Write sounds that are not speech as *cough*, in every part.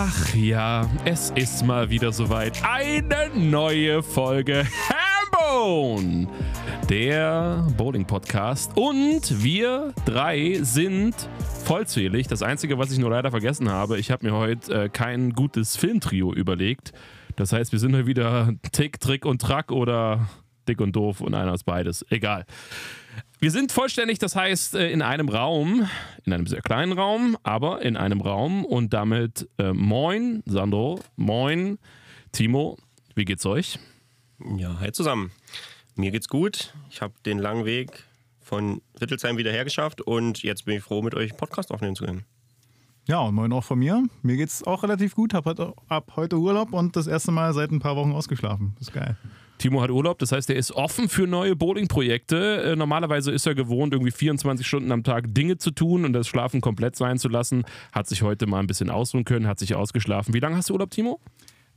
Ach ja, es ist mal wieder soweit. Eine neue Folge Hambone, der Bowling-Podcast. Und wir drei sind vollzählig. Das Einzige, was ich nur leider vergessen habe, ich habe mir heute äh, kein gutes Filmtrio überlegt. Das heißt, wir sind heute wieder Tick, Trick und Track oder dick und doof und einer ist beides. Egal. Wir sind vollständig, das heißt äh, in einem Raum, in einem sehr kleinen Raum, aber in einem Raum und damit äh, moin Sandro, moin Timo, wie geht's euch? Ja, hi zusammen. Mir geht's gut. Ich habe den langen Weg von Wittelsheim wieder hergeschafft und jetzt bin ich froh, mit euch Podcast aufnehmen zu können. Ja, und moin auch von mir. Mir geht's auch relativ gut. Hab heute, ab heute Urlaub und das erste Mal seit ein paar Wochen ausgeschlafen. Das ist geil. Timo hat Urlaub, das heißt, er ist offen für neue Bowling-Projekte. Äh, normalerweise ist er gewohnt, irgendwie 24 Stunden am Tag Dinge zu tun und das Schlafen komplett sein zu lassen. Hat sich heute mal ein bisschen ausruhen können, hat sich ausgeschlafen. Wie lange hast du Urlaub, Timo?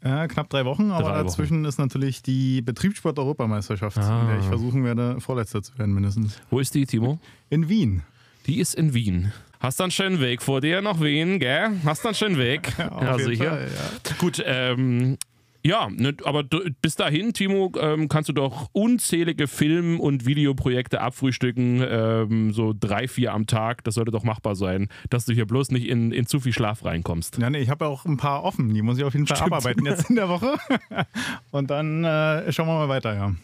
Äh, knapp drei Wochen, aber Drei dazwischen Wochen. ist natürlich die Betriebssport-Europameisterschaft, Ah. in der ich versuchen werde, Vorletzter zu werden mindestens. Wo ist die, Timo? In Wien. Die ist in Wien. Hast dann schönen Weg vor dir nach Wien, gell? Hast dann schönen Weg. Auf jeden Fall, ja. Gut, ähm, ja, ne, aber bis dahin, Timo, ähm, kannst du doch unzählige Film- und Videoprojekte abfrühstücken, ähm, so drei, vier am Tag. Das sollte doch machbar sein, dass du hier bloß nicht in, in zu viel Schlaf reinkommst. Ja, nee, ich habe ja auch ein paar offen. Die muss ich auf jeden Fall Stimmt. abarbeiten jetzt in der Woche. *laughs* und dann äh, schauen wir mal weiter, ja.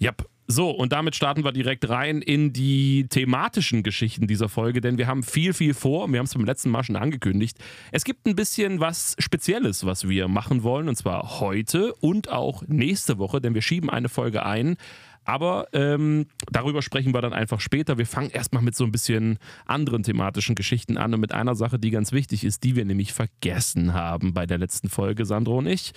Yep. So, und damit starten wir direkt rein in die thematischen Geschichten dieser Folge, denn wir haben viel, viel vor. Wir haben es beim letzten Mal schon angekündigt. Es gibt ein bisschen was Spezielles, was wir machen wollen, und zwar heute und auch nächste Woche, denn wir schieben eine Folge ein. Aber ähm, darüber sprechen wir dann einfach später. Wir fangen erstmal mit so ein bisschen anderen thematischen Geschichten an und mit einer Sache, die ganz wichtig ist, die wir nämlich vergessen haben bei der letzten Folge, Sandro und ich.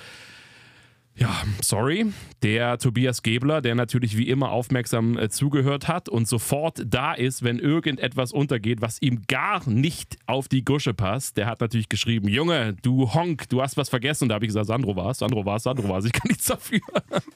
Ja, sorry. Der Tobias Gebler, der natürlich wie immer aufmerksam äh, zugehört hat und sofort da ist, wenn irgendetwas untergeht, was ihm gar nicht auf die Gusche passt, der hat natürlich geschrieben: Junge, du Honk, du hast was vergessen. Da habe ich gesagt: Sandro war's, Sandro war's, Sandro war's. Ich kann nichts dafür.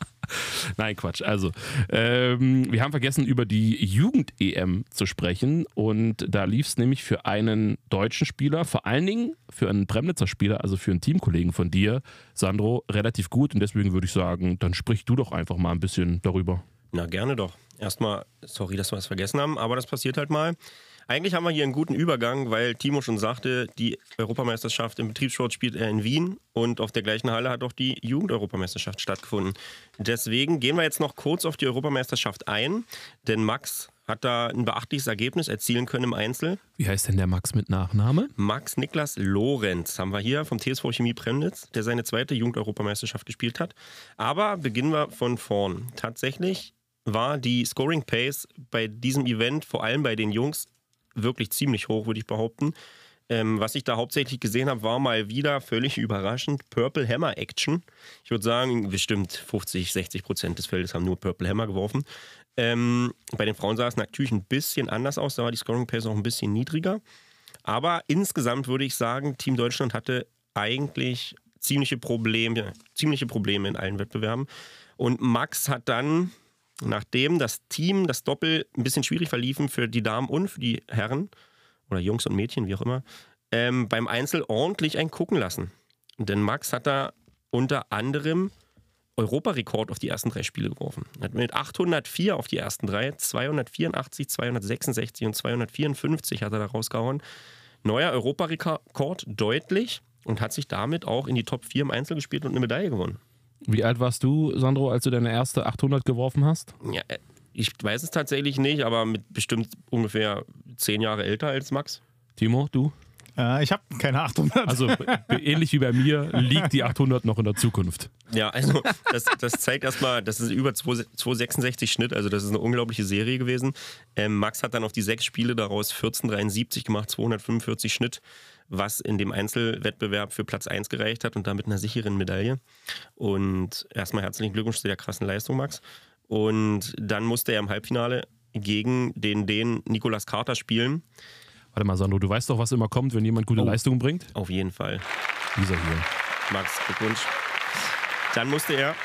*laughs* Nein, Quatsch. Also, ähm, wir haben vergessen, über die Jugend-EM zu sprechen. Und da lief es nämlich für einen deutschen Spieler, vor allen Dingen für einen Bremnitzer Spieler, also für einen Teamkollegen von dir, Sandro, relativ gut. Und deswegen würde ich sagen, dann sprich du doch einfach mal ein bisschen darüber. Na, gerne doch. Erstmal, sorry, dass wir es vergessen haben, aber das passiert halt mal. Eigentlich haben wir hier einen guten Übergang, weil Timo schon sagte, die Europameisterschaft im Betriebssport spielt er in Wien und auf der gleichen Halle hat auch die Jugendeuropameisterschaft stattgefunden. Deswegen gehen wir jetzt noch kurz auf die Europameisterschaft ein, denn Max hat da ein beachtliches Ergebnis erzielen können im Einzel. Wie heißt denn der Max mit Nachname? Max Niklas Lorenz haben wir hier vom TSV Chemie Premnitz, der seine zweite Jugendeuropameisterschaft gespielt hat. Aber beginnen wir von vorn. Tatsächlich war die Scoring Pace bei diesem Event, vor allem bei den Jungs, wirklich ziemlich hoch, würde ich behaupten. Ähm, was ich da hauptsächlich gesehen habe, war mal wieder völlig *laughs* überraschend Purple Hammer Action. Ich würde sagen, bestimmt 50, 60 Prozent des Feldes haben nur Purple Hammer geworfen. Ähm, bei den Frauen sah es natürlich ein bisschen anders aus, da war die Scoring Pace auch ein bisschen niedriger. Aber insgesamt würde ich sagen, Team Deutschland hatte eigentlich ziemliche Probleme, ziemliche Probleme in allen Wettbewerben. Und Max hat dann, nachdem das Team, das Doppel ein bisschen schwierig verliefen für die Damen und für die Herren oder Jungs und Mädchen, wie auch immer, ähm, beim Einzel ordentlich ein gucken lassen. Denn Max hat da unter anderem Europarekord auf die ersten drei Spiele geworfen. Hat mit 804 auf die ersten drei, 284, 266 und 254 hat er da rausgehauen. Neuer Europarekord deutlich und hat sich damit auch in die Top 4 im Einzel gespielt und eine Medaille gewonnen. Wie alt warst du, Sandro, als du deine erste 800 geworfen hast? Ja, äh, ich weiß es tatsächlich nicht, aber mit bestimmt ungefähr zehn Jahre älter als Max. Timo, du? Äh, ich habe keine 800. Also ähnlich wie bei mir liegt die 800 noch in der Zukunft. Ja, also das, das zeigt erstmal, das ist über 2 266 Schnitt, also das ist eine unglaubliche Serie gewesen. Ähm, Max hat dann auf die sechs Spiele daraus 1473 gemacht, 245 Schnitt, was in dem Einzelwettbewerb für Platz 1 gereicht hat und damit einer sicheren Medaille. Und erstmal herzlichen Glückwunsch zu der krassen Leistung, Max. Und dann musste er im Halbfinale gegen den den Nicolas Carter spielen. Warte mal, Sandro, du weißt doch, was immer kommt, wenn jemand gute Oh. Leistungen bringt? Auf jeden Fall. Dieser hier. Max, Glückwunsch. Dann musste er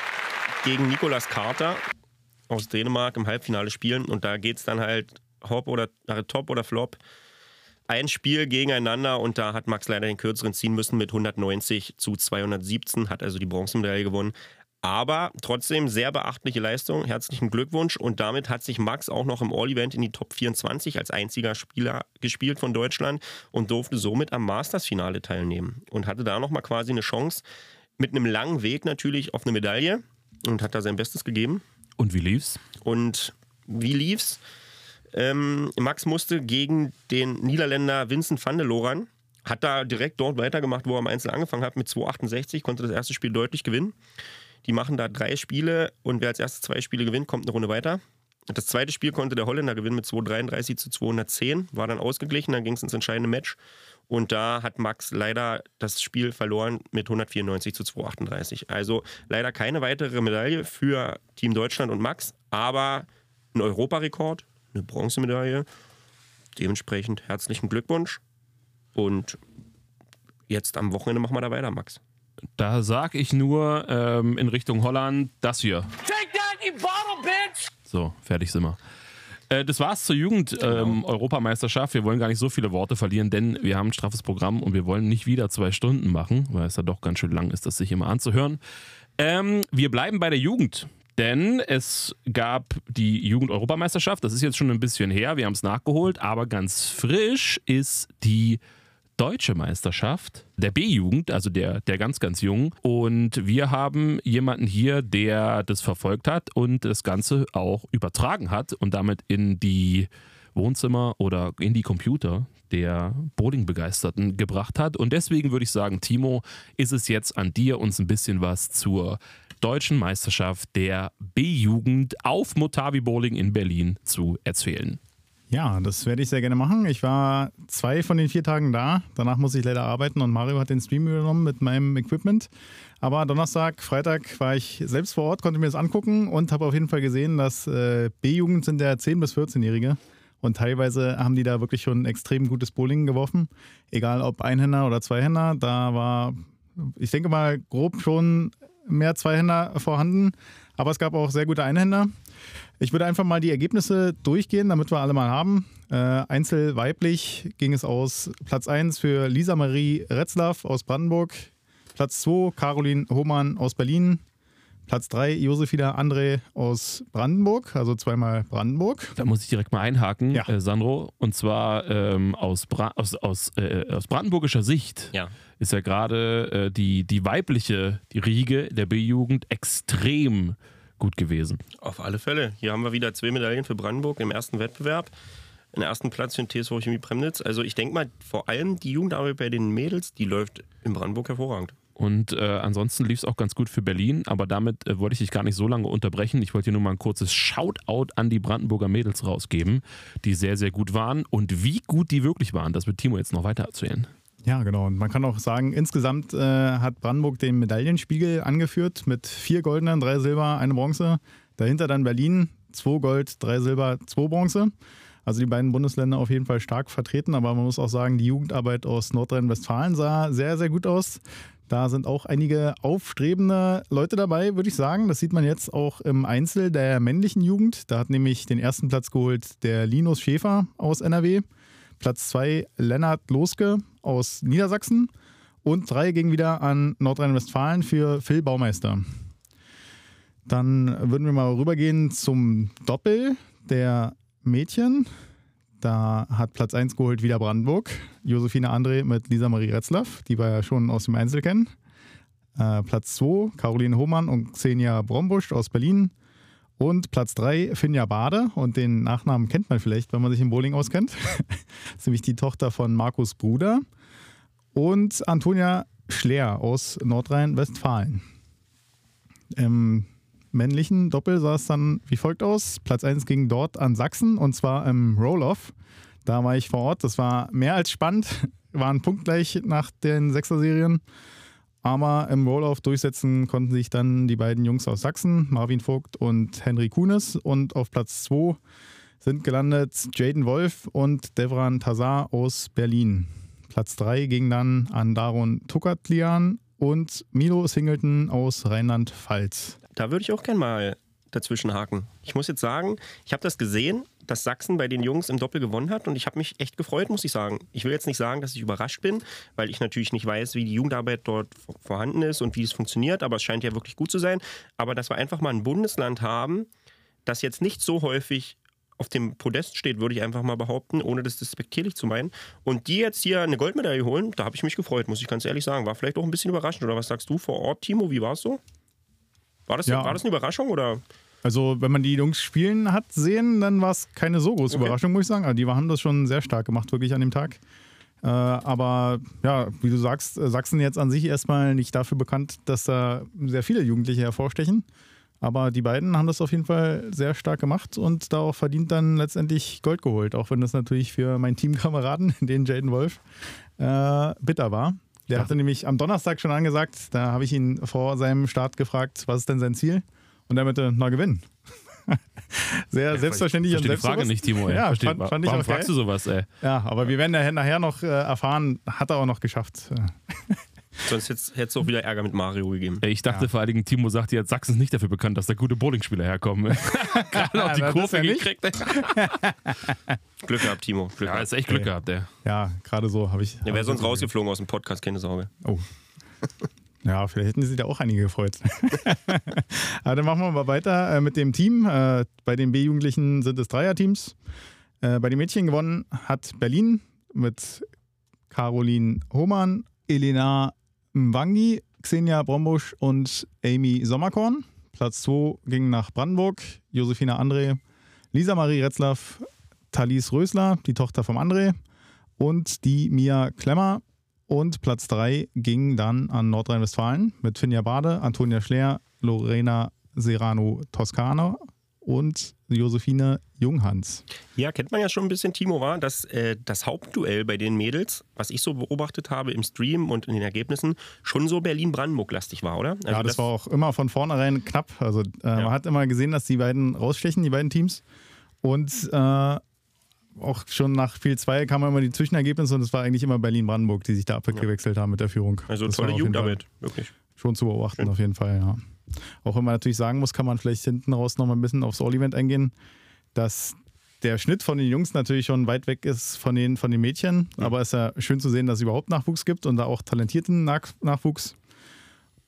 gegen Nicolas Carter aus Dänemark im Halbfinale spielen und da geht es dann halt Hop oder äh, Top oder Flop. ein Spiel gegeneinander und da hat Max leider den kürzeren ziehen müssen mit 190 zu 217, hat also die Bronzemedaille gewonnen. Aber trotzdem sehr beachtliche Leistung. Herzlichen Glückwunsch. Und damit hat sich Max auch noch im All-Event in die Top 24 als einziger Spieler gespielt von Deutschland und durfte somit am Masters-Finale teilnehmen. Und hatte da nochmal quasi eine Chance mit einem langen Weg natürlich auf eine Medaille und hat da sein Bestes gegeben. Und wie lief's? Und wie lief's? Ähm, Max musste gegen den Niederländer Vincent van der Loran, hat da direkt dort weitergemacht, wo er am Einzel angefangen hat, mit 2,68, konnte das erste Spiel deutlich gewinnen. Die machen da drei Spiele und wer als erstes zwei Spiele gewinnt, kommt eine Runde weiter. Das zweite Spiel konnte der Holländer gewinnen mit 233 zu 210, war dann ausgeglichen, dann ging es ins entscheidende Match. Und da hat Max leider das Spiel verloren mit 194 zu 238. Also leider keine weitere Medaille für Team Deutschland und Max, aber ein Europarekord, eine Bronzemedaille. Dementsprechend herzlichen Glückwunsch. Und jetzt am Wochenende machen wir da weiter, Max. Da sag ich nur ähm, in Richtung Holland das hier. Take that, you bottle bitch! So, fertig sind wir. Äh, das war's zur Jugend-Europameisterschaft. wir wollen gar nicht so viele Worte verlieren, denn wir haben ein straffes Programm und wir wollen nicht wieder zwei Stunden machen, weil es ja doch ganz schön lang ist, das sich immer anzuhören. Ähm, wir bleiben bei der Jugend. Denn es gab die Jugend-Europameisterschaft, das ist jetzt schon ein bisschen her, wir haben es nachgeholt, aber ganz frisch ist die deutsche Meisterschaft der B-Jugend, also der, der ganz, ganz Jungen. Und wir haben jemanden hier, der das verfolgt hat und das Ganze auch übertragen hat und damit in die Wohnzimmer oder in die Computer der Bowling-Begeisterten gebracht hat. Und deswegen würde ich sagen, Timo, ist es jetzt an dir, uns ein bisschen was zur deutschen Meisterschaft der B-Jugend auf Motavi Bowling in Berlin zu erzählen. Ja, das werde ich sehr gerne machen. Ich war zwei von den vier Tagen da. Danach muss ich leider arbeiten und Mario hat den Stream übernommen mit meinem Equipment. Aber Donnerstag, Freitag war ich selbst vor Ort, konnte mir das angucken und habe auf jeden Fall gesehen, dass äh, B-Jugend sind der 10- bis 14-Jährige. Und teilweise haben die da wirklich schon extrem gutes Bowling geworfen. Egal ob Einhänder oder Zweihänder. Da war, ich denke mal, grob schon mehr Zweihänder vorhanden. Aber es gab auch sehr gute Einhänder. Ich würde einfach mal die Ergebnisse durchgehen, damit wir alle mal haben. Äh, Einzel weiblich ging es aus Platz 1 für Lisa Marie Retzlaff aus Brandenburg, Platz 2 Caroline Hohmann aus Berlin, Platz 3 Josefina André aus Brandenburg, also zweimal Brandenburg. Da muss ich direkt mal einhaken, Ja. äh, Sandro. Und zwar ähm, aus, Bra aus, aus, äh, aus brandenburgischer Sicht Ja. ist ja gerade äh, die, die weibliche die Riege der B-Jugend extrem gut gewesen. Auf alle Fälle. Hier haben wir wieder zwei Medaillen für Brandenburg im ersten Wettbewerb. Den ersten Platz für den TSV Chemie Premnitz. Also ich denke mal, vor allem die Jugendarbeit bei den Mädels, die läuft in Brandenburg hervorragend. Und äh, ansonsten lief es auch ganz gut für Berlin, aber damit äh, wollte ich dich gar nicht so lange unterbrechen. Ich wollte hier nur mal ein kurzes Shoutout an die Brandenburger Mädels rausgeben, die sehr, sehr gut waren. Und wie gut die wirklich waren, das wird Timo jetzt noch weiter erzählen. Ja, genau. Und man kann auch sagen, insgesamt äh, hat Brandenburg den Medaillenspiegel angeführt mit vier goldenen, drei Silber, eine Bronze. Dahinter dann Berlin, zwei Gold, drei Silber, zwei Bronze. Also die beiden Bundesländer auf jeden Fall stark vertreten, aber man muss auch sagen, die Jugendarbeit aus Nordrhein-Westfalen sah sehr, sehr gut aus. Da sind auch einige aufstrebende Leute dabei, würde ich sagen. Das sieht man jetzt auch im Einzel der männlichen Jugend. Da hat nämlich den ersten Platz geholt der Linus Schäfer aus NRW. Platz 2 Lennart Loske aus Niedersachsen. Und drei ging wieder an Nordrhein-Westfalen für Phil Baumeister. Dann würden wir mal rübergehen zum Doppel der Mädchen. Da hat Platz 1 geholt wieder Brandenburg. Josefine André mit Lisa Marie Retzlaff, die wir ja schon aus dem Einzel kennen. Äh, Platz 2 Caroline Hohmann und Xenia Brombusch aus Berlin. Und Platz 3 Finja Bade. Und den Nachnamen kennt man vielleicht, wenn man sich im Bowling auskennt. das *laughs* ist nämlich die Tochter von Markus Bruder. Und Antonia Schleer aus Nordrhein-Westfalen. Im männlichen Doppel sah es dann wie folgt aus. Platz 1 ging dort an Sachsen und zwar im Roll-Off. Da war ich vor Ort. Das war mehr als spannend. *laughs* Waren punktgleich nach den Sechser-Serien. Aber im Roll-Off durchsetzen konnten sich dann die beiden Jungs aus Sachsen, Marvin Vogt und Henry Kunis. Und auf Platz 2 sind gelandet Jaden Wolf und Devran Tazar aus Berlin. Platz 3 ging dann an Daron Tukatlian und Milo Singleton aus Rheinland-Pfalz. Da würde ich auch gerne mal dazwischen haken. Ich muss jetzt sagen, ich habe das gesehen dass Sachsen bei den Jungs im Doppel gewonnen hat und ich habe mich echt gefreut, muss ich sagen. Ich will jetzt nicht sagen, dass ich überrascht bin, weil ich natürlich nicht weiß, wie die Jugendarbeit dort vorhanden ist und wie es funktioniert, aber es scheint ja wirklich gut zu sein. Aber dass wir einfach mal ein Bundesland haben, das jetzt nicht so häufig auf dem Podest steht, würde ich einfach mal behaupten, ohne das despektierlich zu meinen. Und die jetzt hier eine Goldmedaille holen, da habe ich mich gefreut, muss ich ganz ehrlich sagen. War vielleicht auch ein bisschen überraschend. Oder was sagst du vor Ort, Timo? Wie war es so? War das, Ja. war das eine Überraschung oder? Also, wenn man die Jungs spielen hat sehen, dann war es keine so große Okay. Überraschung, muss ich sagen. Also, die haben das schon sehr stark gemacht, wirklich an dem Tag. Äh, aber ja, wie du sagst, äh, Sachsen jetzt an sich erstmal nicht dafür bekannt, dass da sehr viele Jugendliche hervorstechen. Aber die beiden haben das auf jeden Fall sehr stark gemacht und darauf verdient dann letztendlich Gold geholt. Auch wenn das natürlich für meinen Teamkameraden, *laughs* den Jaden Wolf, äh, bitter war. Der hatte nämlich am Donnerstag schon angesagt, da habe ich ihn vor seinem Start gefragt, was ist denn sein Ziel? Und er meinte, na gewinnen. *laughs* Sehr selbstverständlich Ich und verstehe die Frage nicht, Timo. Ey. Ja, Versteh- fand, fand Warum geil. fragst du sowas, ey? Ja, aber wir werden ja nachher noch äh, erfahren, hat er auch noch geschafft. Äh, Sonst hätte es auch wieder Ärger mit Mario gegeben. Ey, Ich dachte vor allen Dingen, Timo sagt jetzt, Sachsen ist nicht dafür bekannt, dass da gute Bowlingspieler herkommen. *laughs* Gerade *laughs* noch die Kurve ja nicht. gekriegt. Glück gehabt, Timo. Glück Ja, gehabt. ist echt Glück gehabt, ey. Ja, gerade so habe ich. Der wäre sonst rausgeflogen aus dem Podcast, keine Sorge. Oh. Ja, vielleicht hätten sich da auch einige gefreut. *laughs* Aber dann machen wir mal weiter äh, mit dem Team. Äh, bei den B-Jugendlichen sind es Dreierteams. Äh, bei den Mädchen gewonnen hat Berlin mit Caroline Hohmann, Elena Mwangi, Xenia Brombusch und Amy Sommerkorn. Platz 2 ging nach Brandenburg, Josefina André, Lisa Marie Retzlaff, Thalys Rösler, die Tochter vom André und die Mia Klemmer. Und Platz 3 ging dann an Nordrhein-Westfalen mit Finja Bade, Antonia Schleer, Lorena Serrano Toscano und Josephine Junghans. Ja, kennt man ja schon ein bisschen, Timo, war, dass äh, das Hauptduell bei den Mädels, was ich so beobachtet habe im Stream und in den Ergebnissen, schon so Berlin-Brandenburg-lastig war, oder? Also ja, das, war auch immer von vornherein knapp. Also äh, man hat immer gesehen, dass die beiden rausstechen, die beiden Teams. Und äh, auch schon nach Spiel 2 kamen immer die Zwischenergebnisse und es war eigentlich immer Berlin-Brandenburg, die sich da abgewechselt haben mit der Führung. Also Das tolle Jugendarbeit, wirklich. Schon zu beobachten, auf jeden Fall, ja. Auch wenn man natürlich sagen muss, kann man vielleicht hinten raus noch mal ein bisschen aufs All-Event eingehen, dass der Schnitt von den Jungs natürlich schon weit weg ist von den, von den Mädchen. Aber es ist ja schön zu sehen, dass es überhaupt Nachwuchs gibt und da auch talentierten Nach Nachwuchs.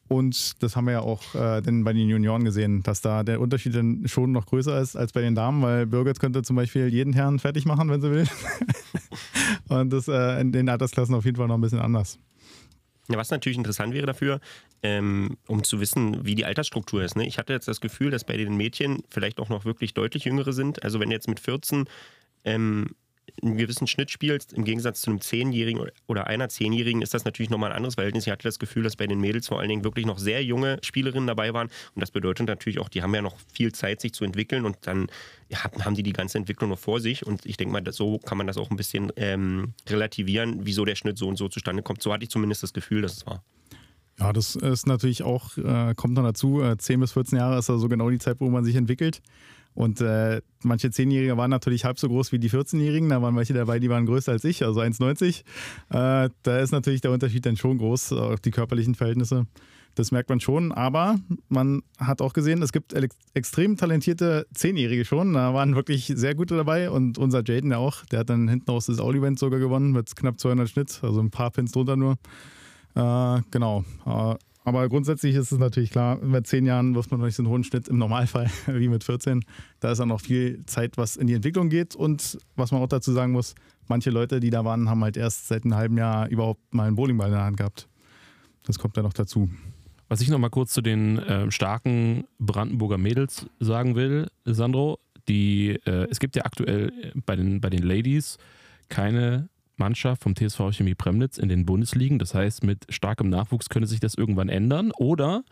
Und das haben wir ja auch äh, denn bei den Junioren gesehen, dass da der Unterschied dann schon noch größer ist als bei den Damen, weil Birgit könnte zum Beispiel jeden Herrn fertig machen, wenn sie will. *laughs* und das äh, in den Altersklassen auf jeden Fall noch ein bisschen anders. Ja, was natürlich interessant wäre dafür, ähm, um zu wissen, wie die Altersstruktur ist. Ne? Ich hatte jetzt das Gefühl, dass bei den Mädchen vielleicht auch noch wirklich deutlich jüngere sind. Also wenn jetzt mit 14 ähm, einen gewissen Schnitt spielst, im Gegensatz zu einem Zehnjährigen oder einer Zehnjährigen, ist das natürlich nochmal ein anderes Verhältnis. Ich hatte das Gefühl, dass bei den Mädels vor allen Dingen wirklich noch sehr junge Spielerinnen dabei waren. Und das bedeutet natürlich auch, die haben ja noch viel Zeit, sich zu entwickeln und dann haben die die ganze Entwicklung noch vor sich. Und ich denke mal, so kann man das auch ein bisschen ähm, relativieren, wieso der Schnitt so und so zustande kommt. So hatte ich zumindest das Gefühl, dass es war. Ja, das ist natürlich auch, äh, kommt noch dazu, äh, 10 bis 14 Jahre ist also genau die Zeit, wo man sich entwickelt. Und äh, manche 10-Jährige waren natürlich halb so groß wie die 14-Jährigen. Da waren welche dabei, die waren größer als ich, also 1,90. Äh, da ist natürlich der Unterschied dann schon groß, auch die körperlichen Verhältnisse. Das merkt man schon, aber man hat auch gesehen, es gibt extrem talentierte Zehnjährige schon. Da waren wirklich sehr gute dabei und unser Jaden ja auch. Der hat dann hinten aus das All-Event sogar gewonnen mit knapp 200 Schnitt, also ein paar Pins drunter nur. Äh, genau. Äh, aber grundsätzlich ist es natürlich klar, mit zehn Jahren wirft man noch nicht so einen hohen Schnitt im Normalfall *laughs* wie mit 14. Da ist dann noch viel Zeit, was in die Entwicklung geht. Und was man auch dazu sagen muss, manche Leute, die da waren, haben halt erst seit einem halben Jahr überhaupt mal einen Bowlingball in der Hand gehabt. Das kommt dann noch dazu. Was ich noch mal kurz zu den ähm, starken Brandenburger Mädels sagen will, Sandro, die, äh, es gibt ja aktuell äh, bei den, bei den Ladies keine Mannschaft vom TSV Chemie Premnitz in den Bundesligen. Das heißt, mit starkem Nachwuchs könnte sich das irgendwann ändern. Oder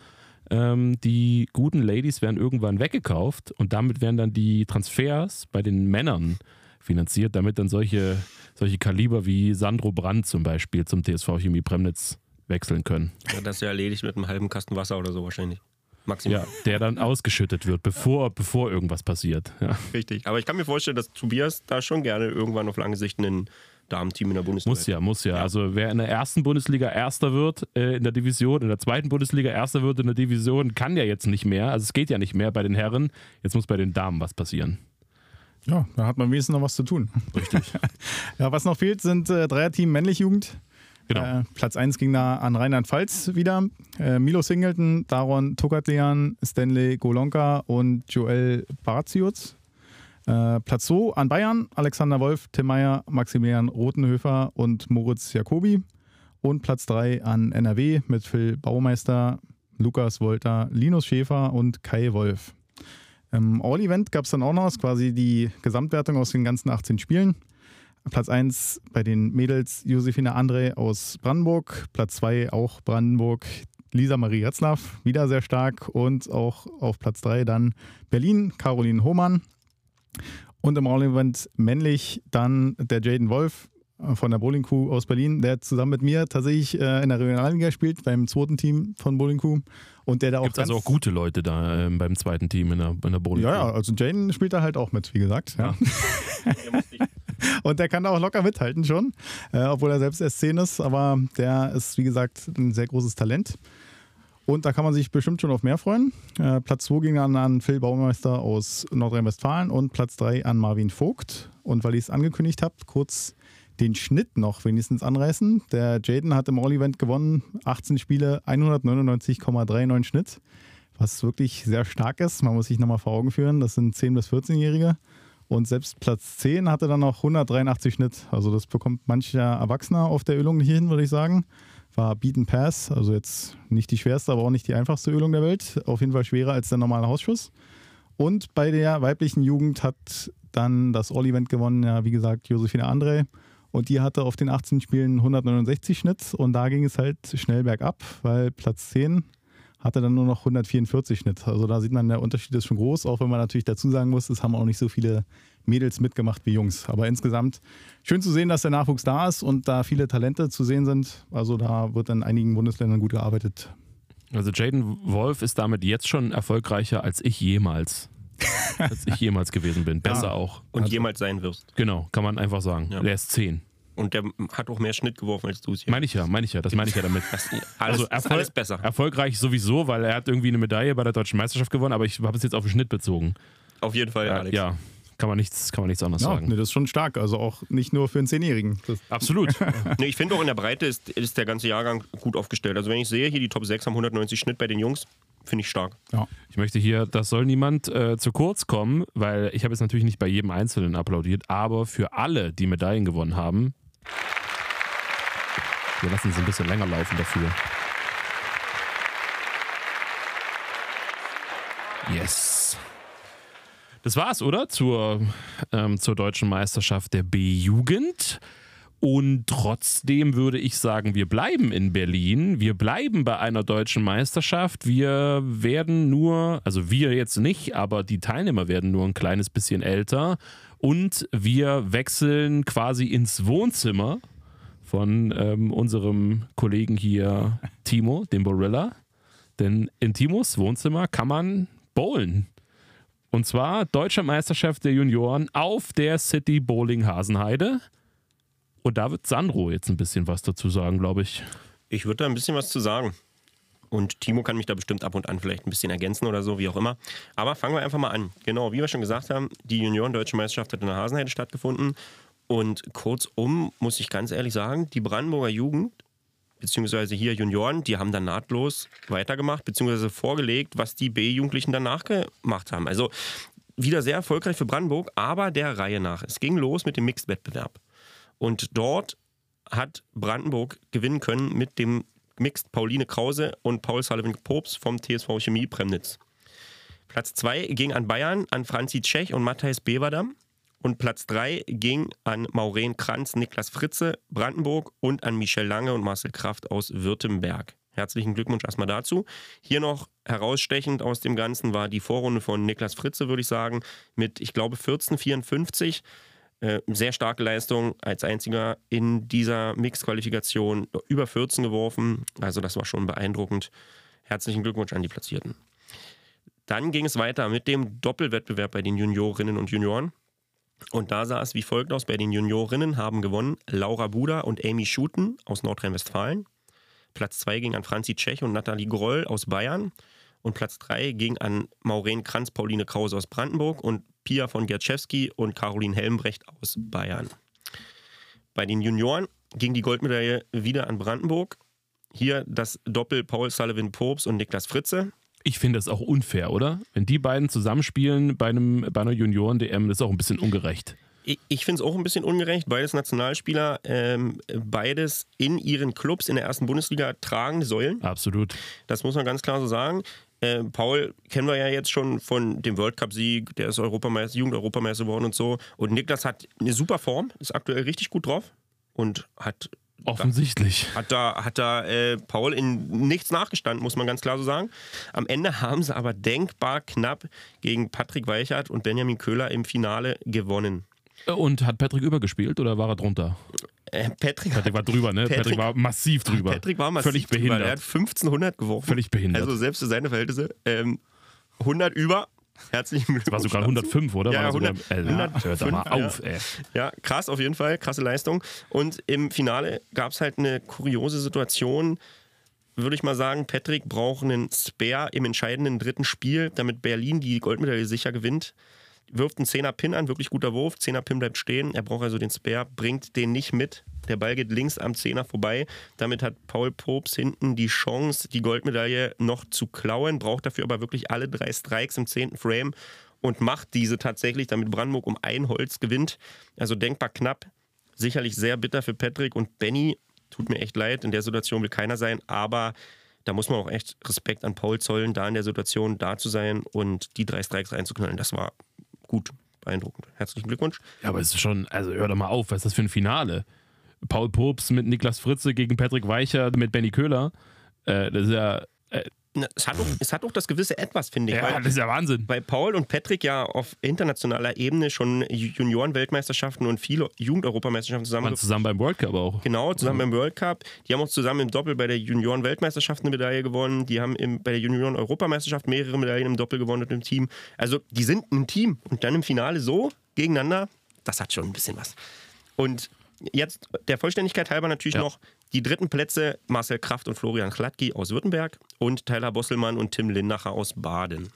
ähm, die guten Ladies werden irgendwann weggekauft und damit werden dann die Transfers bei den Männern finanziert, damit dann solche, solche Kaliber wie Sandro Brandt zum Beispiel zum TSV Chemie Premnitz wechseln können. Ja, das ist ja erledigt mit einem halben Kasten Wasser oder so wahrscheinlich. Maximal. Ja, der dann ausgeschüttet wird, bevor, bevor irgendwas passiert. Ja. Richtig. Aber ich kann mir vorstellen, dass Tobias da schon gerne irgendwann auf lange Sicht ein Damenteam in der Bundesliga Muss ja, muss ja. Also wer in der ersten Bundesliga Erster wird äh, in der Division, in der zweiten Bundesliga Erster wird in der Division, kann ja jetzt nicht mehr. Also es geht ja nicht mehr bei den Herren. Jetzt muss bei den Damen was passieren. Ja, da hat man wenigstens noch was zu tun. Richtig. *laughs* ja, was noch fehlt, sind äh, Dreierteam männlich Jugend. Genau. Äh, Platz 1 ging da an Rheinland-Pfalz wieder. Äh, Milo Singleton, Daron Tokatlian, Stanley Golonka und Joel Barzius. Äh, Platz 2 an Bayern, Alexander Wolf, Tim Meyer, Maximilian Rotenhöfer und Moritz Jacobi. Und Platz 3 an NRW mit Phil Baumeister, Lukas Wolter, Linus Schäfer und Kai Wolf. Im All-Event gab es dann auch noch quasi die Gesamtwertung aus den ganzen 18 Spielen. Platz 1 bei den Mädels Josefina André aus Brandenburg. Platz 2 auch Brandenburg. Lisa Marie Retzlaff, wieder sehr stark. Und auch auf Platz 3 dann Berlin, Caroline Hohmann. Und im All-Event männlich dann der Jaden Wolf äh, von der Bowling Crew aus Berlin, der zusammen mit mir tatsächlich äh, in der Regionalliga spielt, beim zweiten Team von Bowling Crew. Und der da auch. Gibt also auch gute Leute da ähm, beim zweiten Team in der, in der Bowling. Ja, ja, also Jaden spielt da halt auch mit, wie gesagt. Ja. *laughs* *laughs* Und der kann da auch locker mithalten schon, äh, obwohl er selbst erst 10 ist, aber der ist, wie gesagt, ein sehr großes Talent. Und da kann man sich bestimmt schon auf mehr freuen. Äh, Platz 2 ging dann an Phil Baumeister aus Nordrhein-Westfalen und Platz 3 an Marvin Vogt. Und weil ich es angekündigt habe, kurz den Schnitt noch wenigstens anreißen. Der Jaden hat im All-Event gewonnen, 18 Spiele, 199,39 Schnitt, was wirklich sehr stark ist. Man muss sich nochmal vor Augen führen, das sind 10- bis 14-Jährige. Und selbst Platz 10 hatte dann noch 183 Schnitt. Also das bekommt mancher Erwachsener auf der Ölung nicht hin, würde ich sagen. War Beaten Pass, also jetzt nicht die schwerste, aber auch nicht die einfachste Ölung der Welt. Auf jeden Fall schwerer als der normale Hausschuss. Und bei der weiblichen Jugend hat dann das All-Event gewonnen, ja, wie gesagt, Josefina André. Und die hatte auf den 18 Spielen 169 Schnitt und da ging es halt schnell bergab, weil Platz 10 hatte dann nur noch 144 Schnitt. Also da sieht man, der Unterschied ist schon groß, auch wenn man natürlich dazu sagen muss, es haben auch nicht so viele Mädels mitgemacht wie Jungs. Aber insgesamt schön zu sehen, dass der Nachwuchs da ist und da viele Talente zu sehen sind. Also da wird in einigen Bundesländern gut gearbeitet. Also Jaden Wolf ist damit jetzt schon erfolgreicher als ich jemals. *laughs* als ich jemals gewesen bin. Besser Ja. auch. Und Also- jemals sein wirst. Genau, kann man einfach sagen. Ja. Der ist 10. Und der hat auch mehr Schnitt geworfen als du es hier. Meine ich ja, meine ich ja, das meine ich ja damit. *laughs* Also ist Erfolg- alles besser. Erfolgreich sowieso, weil er hat irgendwie eine Medaille bei der deutschen Meisterschaft gewonnen, aber ich habe es jetzt auf den Schnitt bezogen. Auf jeden Fall, Ja, Alex. ja kann, man nichts, kann man nichts anderes Ja, sagen. nee, das ist schon stark. Also auch nicht nur für einen Zehnjährigen. Das, Absolut. *laughs* Nee, ich finde auch in der Breite ist, ist der ganze Jahrgang gut aufgestellt. Also wenn ich sehe, hier die Top 6 haben 190 Schnitt bei den Jungs, finde ich stark. ja. Ich möchte hier, das soll niemand äh, zu kurz kommen, weil ich habe jetzt natürlich nicht bei jedem Einzelnen applaudiert, aber für alle, die Medaillen gewonnen haben, wir lassen es ein bisschen länger laufen dafür. Yes. Das war's, oder? Zur, ähm, zur deutschen Meisterschaft der B-Jugend. Und trotzdem würde ich sagen, wir bleiben in Berlin. Wir bleiben bei einer deutschen Meisterschaft. Wir werden nur, also wir jetzt nicht, aber die Teilnehmer werden nur ein kleines bisschen älter. Und wir wechseln quasi ins Wohnzimmer von ähm, unserem Kollegen hier, Timo, dem Borilla. Denn in Timos Wohnzimmer kann man bowlen. Und zwar Deutsche Meisterschaft der Junioren auf der City Bowling Hasenheide. Und da wird Sandro jetzt ein bisschen was dazu sagen, glaube ich. Ich würde da ein bisschen was zu sagen. Und Timo kann mich da bestimmt ab und an vielleicht ein bisschen ergänzen oder so, wie auch immer. Aber fangen wir einfach mal an. Genau, wie wir schon gesagt haben, die Junioren-Deutsche Meisterschaft hat in der Hasenheide stattgefunden. Und kurzum muss ich ganz ehrlich sagen, die Brandenburger Jugend, beziehungsweise hier Junioren, die haben dann nahtlos weitergemacht, beziehungsweise vorgelegt, was die B-Jugendlichen danach gemacht haben. Also wieder sehr erfolgreich für Brandenburg, aber der Reihe nach. Es ging los mit dem Mixed-Wettbewerb. Und dort hat Brandenburg gewinnen können mit dem Mixed Pauline Krause und Paul Sullivan Pops vom TSV Chemie Premnitz. Platz 2 ging an Bayern, an Franzi Tschech und Matthijs Beverdam. Und Platz 3 ging an Maureen Kranz, Niklas Fritze, Brandenburg und an Michel Lange und Marcel Kraft aus Württemberg. Herzlichen Glückwunsch erstmal dazu. Hier noch herausstechend aus dem Ganzen war die Vorrunde von Niklas Fritze, würde ich sagen, mit, ich glaube, 14,54. Äh, sehr starke Leistung als einziger in dieser Mixed-Qualifikation. Über 14 geworfen. Also das war schon beeindruckend. Herzlichen Glückwunsch an die Platzierten. Dann ging es weiter mit dem Doppelwettbewerb bei den Juniorinnen und Junioren. Und da sah es wie folgt aus. Bei den Juniorinnen haben gewonnen Laura Buda und Amy Schuten aus Nordrhein-Westfalen. Platz 2 ging an Franzi Tschech und Nathalie Groll aus Bayern. Und Platz 3 ging an Maureen Kranz, Pauline Krause aus Brandenburg. Und Pia von Gerczewski und Caroline Helmbrecht aus Bayern. Bei den Junioren ging die Goldmedaille wieder an Brandenburg. Hier das Doppel Paul Sullivan Popes und Niklas Fritze. Ich finde das auch unfair, oder? Wenn die beiden zusammenspielen bei, einem, bei einer Junioren-DM, das ist auch ein bisschen ungerecht. Ich, ich finde es auch ein bisschen ungerecht. Beides Nationalspieler, ähm, beides in ihren Clubs in der ersten Bundesliga tragende Säulen. Absolut. Das muss man ganz klar so sagen. Äh, Paul kennen wir ja jetzt schon von dem World Cup-Sieg, der ist Europameister, Jugend-Europameister geworden und so. Und Niklas hat eine super Form, ist aktuell richtig gut drauf und hat Offensichtlich. hat da, hat da äh, Paul in nichts nachgestanden, muss man ganz klar so sagen. Am Ende haben sie aber denkbar knapp gegen Patrick Weichert und Benjamin Köhler im Finale gewonnen. Und hat Patrick übergespielt oder war er drunter? Äh, Patrick, Patrick war drüber, ne? Patrick, Patrick- war massiv drüber. Patrick war massiv Völlig drüber. behindert. Er hat 1500 geworfen. Völlig behindert. Also selbst für seine Verhältnisse. Ähm, 100 über. Herzlichen Glückwunsch. war sogar dazu. 105, oder? Ja, war ja, sogar, 100, äh, 105, hört doch mal auf, ey. Ja, krass auf jeden Fall, krasse Leistung. Und im Finale gab es halt eine kuriose Situation. Würde ich mal sagen, Patrick braucht einen Spare im entscheidenden dritten Spiel, damit Berlin die Goldmedaille sicher gewinnt. Wirft einen 10er Pin an, wirklich guter Wurf. 10er Pin bleibt stehen. Er braucht also den Spare, bringt den nicht mit. Der Ball geht links am 10er vorbei. Damit hat Paul Popes hinten die Chance, die Goldmedaille noch zu klauen, braucht dafür aber wirklich alle drei Strikes im 10. Frame und macht diese tatsächlich, damit Brandenburg um ein Holz gewinnt. Also denkbar knapp. Sicherlich sehr bitter für Patrick und Benny. Tut mir echt leid, in der Situation will keiner sein, aber da muss man auch echt Respekt an Paul zollen, da in der Situation da zu sein und die drei Strikes reinzuknallen. Das war gut, beeindruckend. Herzlichen Glückwunsch. Ja, aber es ist schon, also hör doch mal auf, was ist das für ein Finale? Paul Pops mit Niklas Fritze gegen Patrick Weicher mit Benny Köhler. Äh, das ist ja, äh, Es hat auch, es hat auch das gewisse Etwas, finde ich. ja, weil- das ist ja Wahnsinn. weil Paul und Patrick ja auf internationaler Ebene schon Junioren-Weltmeisterschaften und viele Jugend-Europameisterschaften zusammen Waren zusammen beim World Cup auch. Genau, zusammen beim World Cup. Die haben auch zusammen im Doppel bei der Junioren-Weltmeisterschaft eine Medaille gewonnen. Die haben im, bei der Junioren-Europameisterschaft mehrere Medaillen im Doppel gewonnen mit dem Team. Also, die sind ein Team. Und dann im Finale so gegeneinander, das hat schon ein bisschen was. Und jetzt der Vollständigkeit halber natürlich Ja. noch die dritten Plätze Marcel Kraft und Florian Chlatki aus Württemberg und Tyler Bosselmann und Tim Lindacher aus Baden.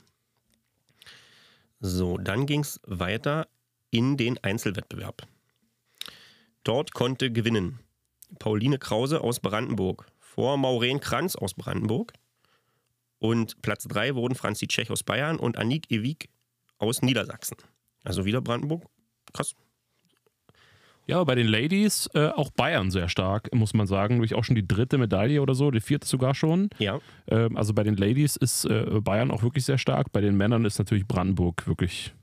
So, dann ging es weiter in den Einzelwettbewerb. Dort konnte gewinnen Pauline Krause aus Brandenburg vor Maureen Kranz aus Brandenburg. Und Platz 3 wurden Franzi Tschech aus Bayern und Annik Ewig aus Niedersachsen. Also wieder Brandenburg. Krass. Ja, bei den Ladies äh, auch Bayern sehr stark, muss man sagen. Durch auch schon die dritte Medaille oder so, die vierte sogar schon. Ja. Ähm, also bei den Ladies ist äh, Bayern auch wirklich sehr stark. Bei den Männern ist natürlich Brandenburg wirklich.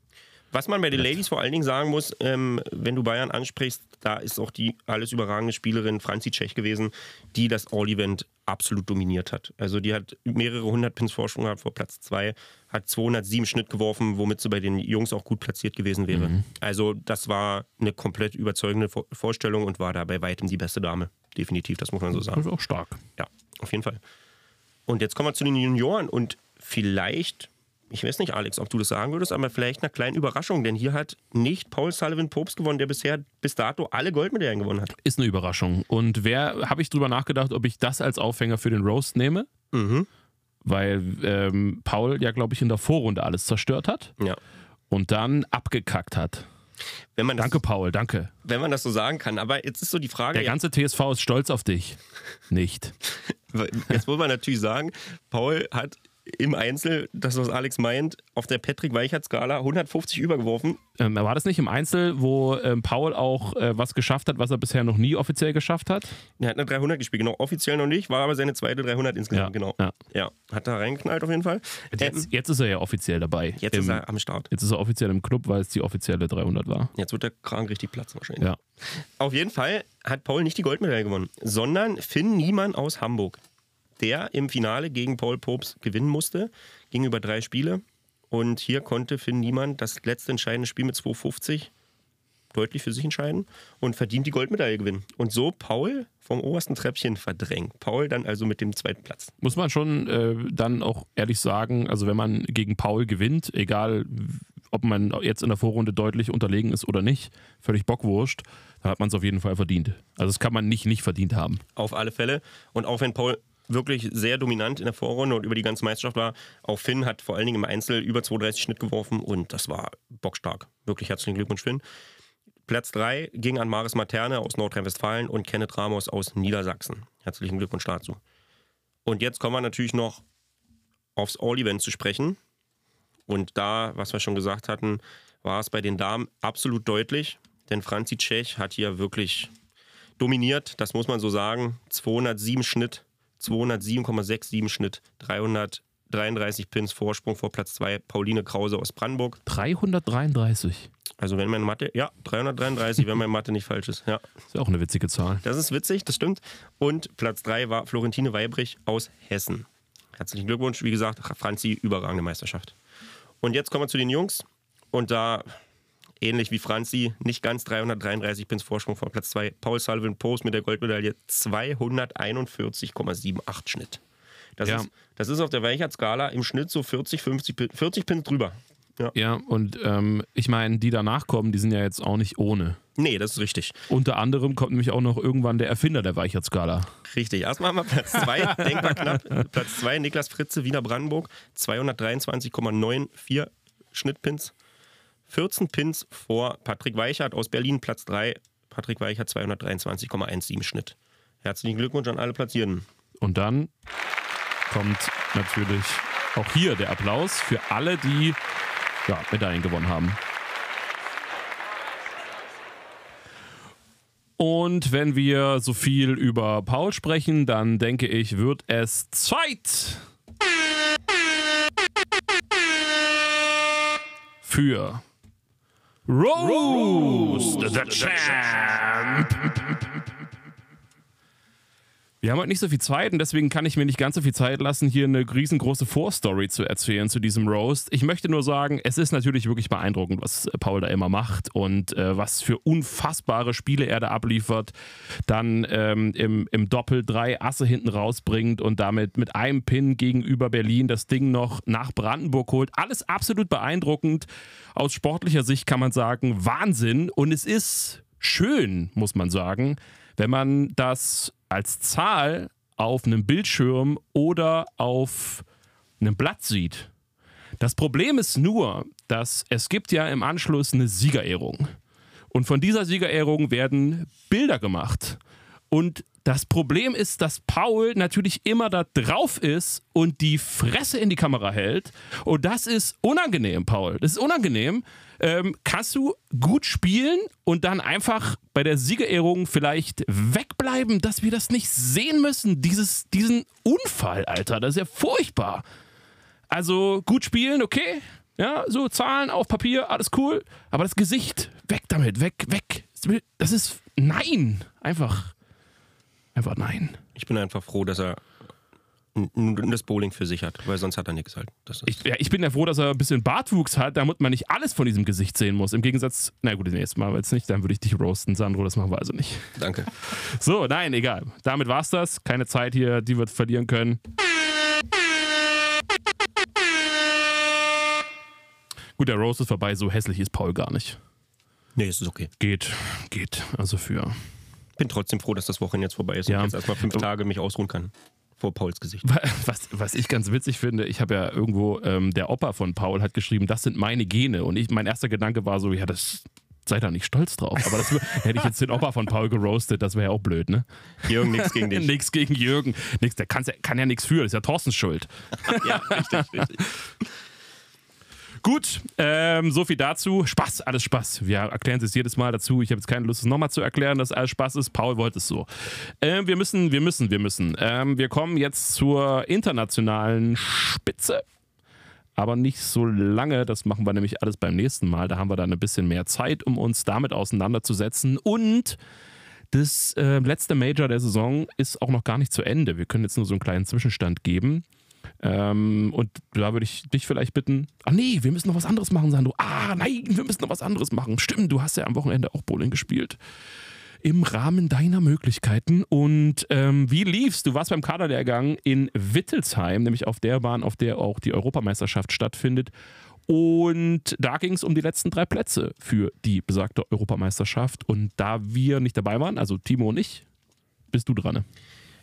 Was man bei den Ladies vor allen Dingen sagen muss, ähm, wenn du Bayern ansprichst, da ist auch die alles überragende Spielerin Franzi Tschech gewesen, die das All-Event absolut dominiert hat. Also die hat mehrere hundert Pins Vorsprung gehabt vor Platz 2, hat 207 Schnitt geworfen, womit sie bei den Jungs auch gut platziert gewesen wäre. Also das war eine komplett überzeugende Vor- Vorstellung und war da bei weitem die beste Dame. Definitiv, das muss man so sagen. Also auch stark. Ja, auf jeden Fall. Und jetzt kommen wir zu den Junioren und vielleicht, ich weiß nicht, Alex, ob du das sagen würdest, aber vielleicht eine kleine Überraschung, denn hier hat nicht Paul Sullivan Popes gewonnen, der bisher bis dato alle Goldmedaillen gewonnen hat. Ist eine Überraschung. Und wer, habe ich drüber nachgedacht, ob ich das als Aufhänger für den Roast nehme? Mhm. Weil ähm, Paul ja, glaube ich, in der Vorrunde alles zerstört hat Ja. und dann abgekackt hat. Wenn man, das, Danke, Paul, danke. wenn man das so sagen kann. Aber jetzt ist so die Frage, Der ganze TSV ist stolz auf dich. *laughs* Nicht. jetzt muss man natürlich sagen, Paul hat im Einzel, das was Alex meint, auf der Patrick Weichert-Skala 150 übergeworfen. Ähm, war das nicht im Einzel, wo ähm, Paul auch äh, was geschafft hat, was er bisher noch nie offiziell geschafft hat? Er hat eine 300 gespielt, genau, offiziell noch nicht, war aber seine zweite 300 insgesamt, genau. ja. Ja, hat da reingeknallt auf jeden Fall. Ähm, Jetzt, jetzt ist er ja offiziell dabei. jetzt Im, ist er am Start. jetzt ist er offiziell im Club, weil es die offizielle 300 war. Jetzt wird der Kragen richtig platzen wahrscheinlich. Ja. Auf jeden Fall hat Paul nicht die Goldmedaille gewonnen, sondern Finn Niemann aus Hamburg, der im Finale gegen Paul Popes gewinnen musste, ging über drei Spiele. Und hier konnte Finn Niemann das letzte entscheidende Spiel mit 2,50 deutlich für sich entscheiden und verdient die Goldmedaille gewinnen. Und so Paul vom obersten Treppchen verdrängt. Paul dann also mit dem zweiten Platz. Muss man schon äh, dann auch ehrlich sagen, also wenn man gegen Paul gewinnt, egal ob man jetzt in der Vorrunde deutlich unterlegen ist oder nicht, völlig bockwurscht, dann hat man es auf jeden Fall verdient. Also das kann man nicht nicht verdient haben. Auf alle Fälle. Und auch wenn Paul wirklich sehr dominant in der Vorrunde und über die ganze Meisterschaft war. Auch Finn hat vor allen Dingen im Einzel über 32 Schnitt geworfen und das war bockstark. Wirklich herzlichen Glückwunsch, Finn. Platz 3 ging an Maris Materne aus Nordrhein-Westfalen und Kenneth Ramos aus Niedersachsen. Herzlichen Glückwunsch dazu. Und jetzt kommen wir natürlich noch aufs All-Event zu sprechen. Und da, was wir schon gesagt hatten, war es bei den Damen absolut deutlich, denn Franzi Tschech hat hier wirklich dominiert, das muss man so sagen. 207 Schnitt, 207,67 Schnitt, 333 Pins Vorsprung vor Platz 2, Pauline Krause aus Brandenburg. 333. Also wenn meine Mathe, ja, 333, wenn meine Mathe nicht falsch ist. Ja. *laughs* Ist ja auch eine witzige Zahl. Das ist witzig, das stimmt. Und Platz 3 war Florentine Weibrich aus Hessen. Herzlichen Glückwunsch. Wie gesagt, Franzi, überragende Meisterschaft. Und jetzt kommen wir zu den Jungs. Und da, ähnlich wie Franzi, nicht ganz 333 Pins Vorsprung vor Platz 2. Paul Sullivan Post mit der Goldmedaille 241,78 Schnitt. Das, Ja. ist, das ist auf der Weichert-Skala im Schnitt so 40, 50, Pin- 40 Pins drüber. Ja. Ja, und ähm, ich meine, die danach kommen, die sind ja jetzt auch nicht ohne. Nee, das ist richtig. Unter anderem kommt nämlich auch noch irgendwann der Erfinder der Weichert-Skala. Richtig. Erstmal haben wir Platz 2, *laughs* denkbar knapp. Platz 2, Niklas Fritze, Wiener Brandenburg, 223,94 Schnittpins. 14 Pins vor Patrick Weichert aus Berlin, Platz 3. Patrick Weichert 223,17 Schnitt. Herzlichen Glückwunsch an alle Platzierten. Und dann kommt natürlich auch hier der Applaus für alle, die ja, Medaillen gewonnen haben. Und wenn wir so viel über Paul sprechen, dann denke ich, wird es Zeit für Roast the Champ. Wir haben heute nicht so viel Zeit und deswegen kann ich mir nicht ganz so viel Zeit lassen, hier eine riesengroße Vorstory zu erzählen zu diesem Roast. Ich möchte nur sagen, es ist natürlich wirklich beeindruckend, was Paul da immer macht und äh, was für unfassbare Spiele er da abliefert. Dann ähm, im, im Doppel drei Asse hinten rausbringt und damit mit einem Pin gegenüber Berlin das Ding noch nach Brandenburg holt. Alles absolut beeindruckend. Aus sportlicher Sicht kann man sagen, Wahnsinn. Und es ist schön, muss man sagen, wenn man das als Zahl auf einem Bildschirm oder auf einem Blatt sieht. Das Problem ist nur, dass es gibt ja im Anschluss eine Siegerehrung. Und von dieser Siegerehrung werden Bilder gemacht. Und das Problem ist, dass Paul natürlich immer da drauf ist und die Fresse in die Kamera hält. Und das ist unangenehm, Paul. Das ist unangenehm. Ähm, kannst du gut spielen und dann einfach bei der Siegerehrung vielleicht wegbleiben, dass wir das nicht sehen müssen? Dieses, diesen Unfall, Alter, das ist ja furchtbar. Also gut spielen, okay. Ja, so Zahlen auf Papier, alles cool. Aber das Gesicht, weg damit, weg, weg. Das ist nein. Einfach, einfach nein. Ich bin einfach froh, dass er das Bowling für sich hat, weil sonst hat er nichts halt. Ich, ja, ich bin ja froh, dass er ein bisschen Bartwuchs hat, damit man nicht alles von diesem Gesicht sehen muss. Im Gegensatz, na gut, nächstes Mal, weil es nicht, dann würde ich dich roasten, Sandro, das machen wir also nicht. Danke. So, nein, egal. Damit war's das. Keine Zeit hier, die wir verlieren können. Gut, der Roast ist vorbei, so hässlich ist Paul gar nicht. Nee, es ist okay. Geht, geht. Also für. Bin trotzdem froh, dass das Wochenende jetzt vorbei ist Ja. und ich jetzt erstmal fünf Tage mich ausruhen kann. Vor Pauls Gesicht. Was, was ich ganz witzig finde, ich habe ja irgendwo, ähm, der Opa von Paul hat geschrieben, das sind meine Gene. Und ich, mein erster Gedanke war so, ja, das sei da nicht stolz drauf. Aber das *laughs* hätte ich jetzt den Opa von Paul geroastet, das wäre ja auch blöd, ne? Jürgen, nichts gegen *laughs* dich. Nix gegen Jürgen. Nix, der ja- kann ja nichts für, das ist ja Thorstens Schuld. ja, richtig, richtig. *laughs* Gut, ähm, so viel dazu. Spaß, alles Spaß. Wir erklären es jedes Mal dazu. Ich habe jetzt keine Lust, es nochmal zu erklären, dass alles Spaß ist. Paul wollte es so. Ähm, wir müssen, wir müssen, wir müssen. Ähm, wir kommen jetzt zur internationalen Spitze. Aber nicht so lange. Das machen wir nämlich alles beim nächsten Mal. Da haben wir dann ein bisschen mehr Zeit, um uns damit auseinanderzusetzen. Und das äh, letzte Major der Saison ist auch noch gar nicht zu Ende. Wir können jetzt nur so einen kleinen Zwischenstand geben. Ähm, und da würde ich dich vielleicht bitten. Ach nee, wir müssen noch was anderes machen, Sandro. Ah, nein, wir müssen noch was anderes machen. Stimmt, du hast ja am Wochenende auch Bowling gespielt. Im Rahmen deiner Möglichkeiten. Und ähm, wie lief's? Du warst beim Kaderlehrgang in Wittelsheim, nämlich auf der Bahn, auf der auch die Europameisterschaft stattfindet. Und da ging es um die letzten drei Plätze für die besagte Europameisterschaft. Und da wir nicht dabei waren, also Timo und ich, bist du dran. Ne?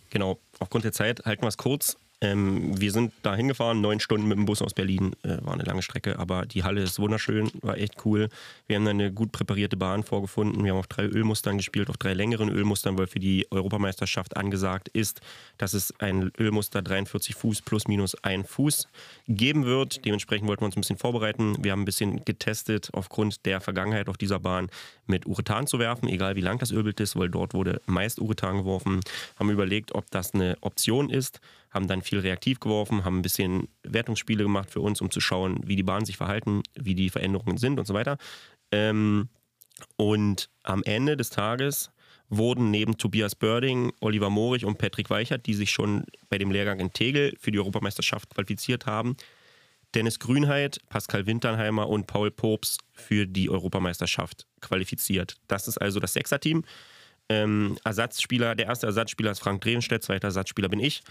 Genau, aufgrund der Zeit halten wir es kurz. Ähm, wir sind da hingefahren, neun Stunden mit dem Bus aus Berlin, äh, war eine lange Strecke, aber die Halle ist wunderschön, war echt cool. Wir haben da eine gut präparierte Bahn vorgefunden. Wir haben auf drei Ölmustern gespielt, auf drei längeren Ölmustern, weil für die Europameisterschaft angesagt ist, dass es ein Ölmuster 43 Fuß plus minus ein Fuß geben wird. Dementsprechend wollten wir uns ein bisschen vorbereiten. Wir haben ein bisschen getestet, aufgrund der Vergangenheit auf dieser Bahn mit Urethan zu werfen, egal wie lang das Ölbild ist, weil dort wurde meist Urethan geworfen. Haben überlegt, ob das eine Option ist haben dann viel reaktiv geworfen, haben ein bisschen Wertungsspiele gemacht für uns, um zu schauen, wie die Bahnen sich verhalten, wie die Veränderungen sind und so weiter. Ähm, und am Ende des Tages wurden neben Tobias Börding, Oliver Morich und Patrick Weichert, die sich schon bei dem Lehrgang in Tegel für die Europameisterschaft qualifiziert haben, Dennis Grünheit, Pascal Winternheimer und Paul Pops für die Europameisterschaft qualifiziert. Das ist also das Sechser-Team. Ähm, Ersatzspieler, der erste Ersatzspieler ist Frank Drevenstedt, zweiter Ersatzspieler bin ich.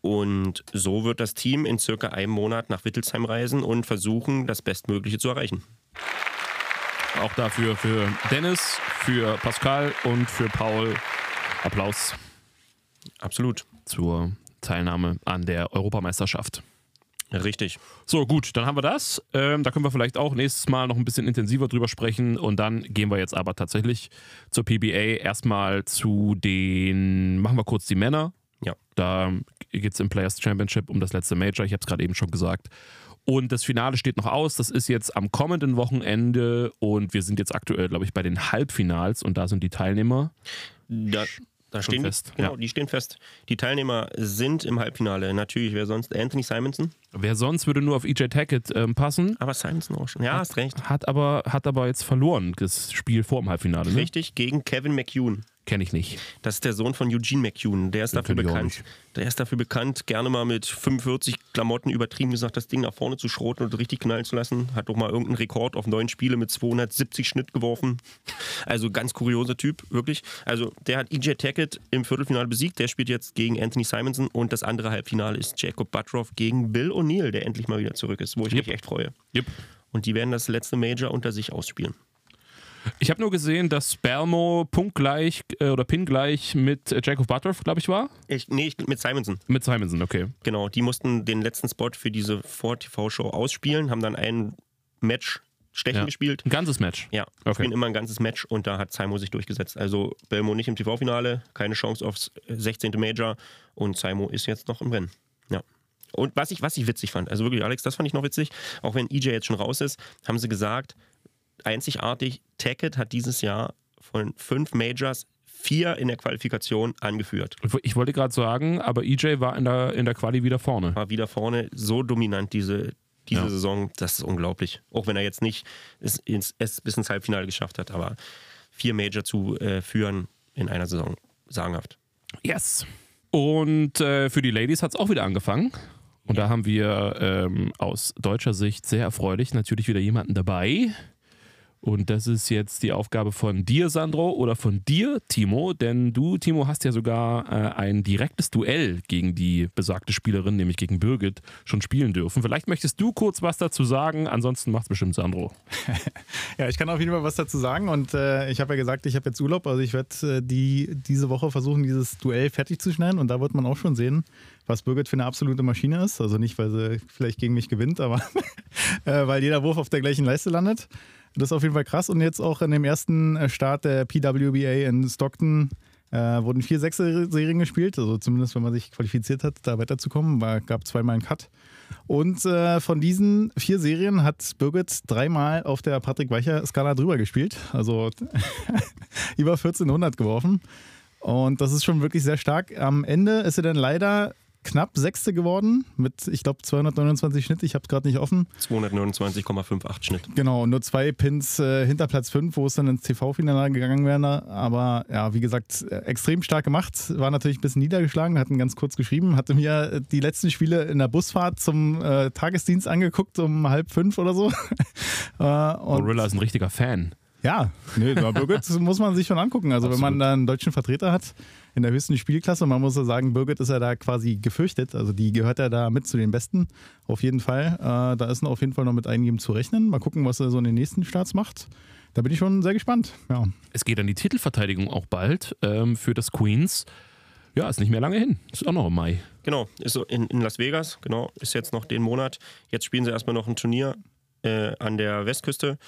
Und so wird das Team in circa einem Monat nach Wittelsheim reisen und versuchen, das Bestmögliche zu erreichen. Auch dafür für Dennis, für Pascal und für Paul Applaus. Absolut. Zur Teilnahme an der Europameisterschaft. Richtig. So, gut, dann haben wir das. Ähm, da können wir vielleicht auch nächstes Mal noch ein bisschen intensiver drüber sprechen. Und dann gehen wir jetzt aber tatsächlich zur PBA. Erstmal zu den, machen wir kurz die Männer. Ja. Da geht es im Players Championship um das letzte Major. Ich habe es gerade eben schon gesagt. Und das Finale steht noch aus. Das ist jetzt am kommenden Wochenende. Und wir sind jetzt aktuell, glaube ich, bei den Halbfinals. Und da sind die Teilnehmer. Da, da stehen fest, Die, genau, ja. die stehen fest. Die Teilnehmer sind im Halbfinale. Natürlich, wer sonst? Anthony Simonson. Wer sonst würde nur auf EJ Tackett ähm, passen, Aber Simonson auch schon. Ja, hast recht. hat aber, hat aber jetzt verloren, das Spiel vor dem Halbfinale. Ne? Richtig, gegen Kevin McCune. Kenne ich nicht. Das ist der Sohn von Eugene McCune. Der ist Den dafür bekannt. Der ist dafür bekannt, gerne mal mit 45 Klamotten übertrieben gesagt, das Ding nach vorne zu schroten und richtig knallen zu lassen. Hat doch mal irgendeinen Rekord auf neun Spiele mit 270 Schnitt geworfen. Also ganz kurioser Typ, wirklich. Also der hat EJ Tackett im Viertelfinale besiegt. Der spielt jetzt gegen Anthony Simonson und das andere Halbfinale ist Jacob Butroff gegen Bill O'Neill, der endlich mal wieder zurück ist, wo ich Yep. mich echt freue. Yep. Und die werden das letzte Major unter sich ausspielen. Ich habe nur gesehen, dass Spelmo punktgleich äh, oder pingleich mit äh, Jacob Butterf, glaube ich, war. Ich, nee, ich, mit Simonson. Mit Simonson, okay. Genau, die mussten den letzten Spot für diese Vor-TV-Show ausspielen, haben dann ein Match Stechen Ja. gespielt. Ein ganzes Match. Ja, Okay. spielen immer ein ganzes Match und da hat Saimo sich durchgesetzt. Also Belmo nicht im TV-Finale, keine Chance aufs äh, 16. Major und Saimo ist jetzt noch im Rennen. Ja. Und was ich, was ich witzig fand, also wirklich, Alex, das fand ich noch witzig, auch wenn EJ jetzt schon raus ist, haben sie gesagt, einzigartig, Tackett hat dieses Jahr von fünf Majors vier in der Qualifikation angeführt. Ich wollte gerade sagen, aber EJ war in der, in der Quali wieder vorne. war wieder vorne so dominant diese, diese Ja. Saison, das ist unglaublich. Auch wenn er jetzt nicht es, ins, es bis ins Halbfinale geschafft hat, aber vier Major zu äh, führen in einer Saison, sagenhaft. Yes. Und äh, für die Ladies hat es auch wieder angefangen. Und da haben wir ähm, aus deutscher Sicht sehr erfreulich natürlich wieder jemanden dabei. Und das ist jetzt die Aufgabe von dir, Sandro, oder von dir, Timo. Denn du, Timo, hast ja sogar äh, ein direktes Duell gegen die besagte Spielerin, nämlich gegen Birgit, schon spielen dürfen. Vielleicht möchtest du kurz was dazu sagen, ansonsten macht es bestimmt Sandro. *laughs* Ja, ich kann auf jeden Fall was dazu sagen und äh, ich habe ja gesagt, ich habe jetzt Urlaub, also ich werde äh, die diese Woche versuchen, dieses Duell fertig zu schneiden und da wird man auch schon sehen, was Birgit für eine absolute Maschine ist. Also nicht, weil sie vielleicht gegen mich gewinnt, aber *laughs* äh, weil jeder Wurf auf der gleichen Leiste landet. Das ist auf jeden Fall krass und jetzt auch in dem ersten äh, Start der PWBA in Stockton äh, wurden vier Sechser-Serien gespielt, also zumindest wenn man sich qualifiziert hat, da weiterzukommen, war, gab zweimal einen Cut. Und äh, von diesen vier Serien hat Birgit dreimal auf der Patrick Weicher-Skala drüber gespielt. Also *laughs* über 1400 geworfen. Und das ist schon wirklich sehr stark. Am Ende ist sie dann leider knapp Sechste geworden mit, ich glaube, 229 Schnitt. Ich habe es gerade nicht offen. 229,58 Schnitt. Genau, nur zwei Pins äh, hinter Platz 5, wo es dann ins TV-Finale gegangen wäre. Aber ja, wie gesagt, äh, extrem stark gemacht. War natürlich ein bisschen niedergeschlagen, hatten ganz kurz geschrieben. Hatte mir äh, die letzten Spiele in der Busfahrt zum äh, Tagesdienst angeguckt, um halb fünf oder so. *laughs* äh, und Gorilla ist ein richtiger Fan. ja, nee, Birgit *laughs* muss man sich schon angucken. Also wenn man Absolut. da einen deutschen Vertreter hat in der höchsten Spielklasse, man muss ja sagen, Birgit ist ja da quasi gefürchtet. Also die gehört ja da mit zu den Besten. Auf jeden Fall. Äh, da ist auf jeden Fall noch mit einigen zu rechnen. Mal gucken, was er so in den nächsten Starts macht. Da bin ich schon sehr gespannt. Ja. Es geht an die Titelverteidigung auch bald ähm, für das Queens. Ja, ist nicht mehr lange hin. Ist auch noch im Mai. Genau, ist so in, in Las Vegas, genau, ist jetzt noch den Monat. Jetzt spielen sie erstmal noch ein Turnier äh, an der Westküste.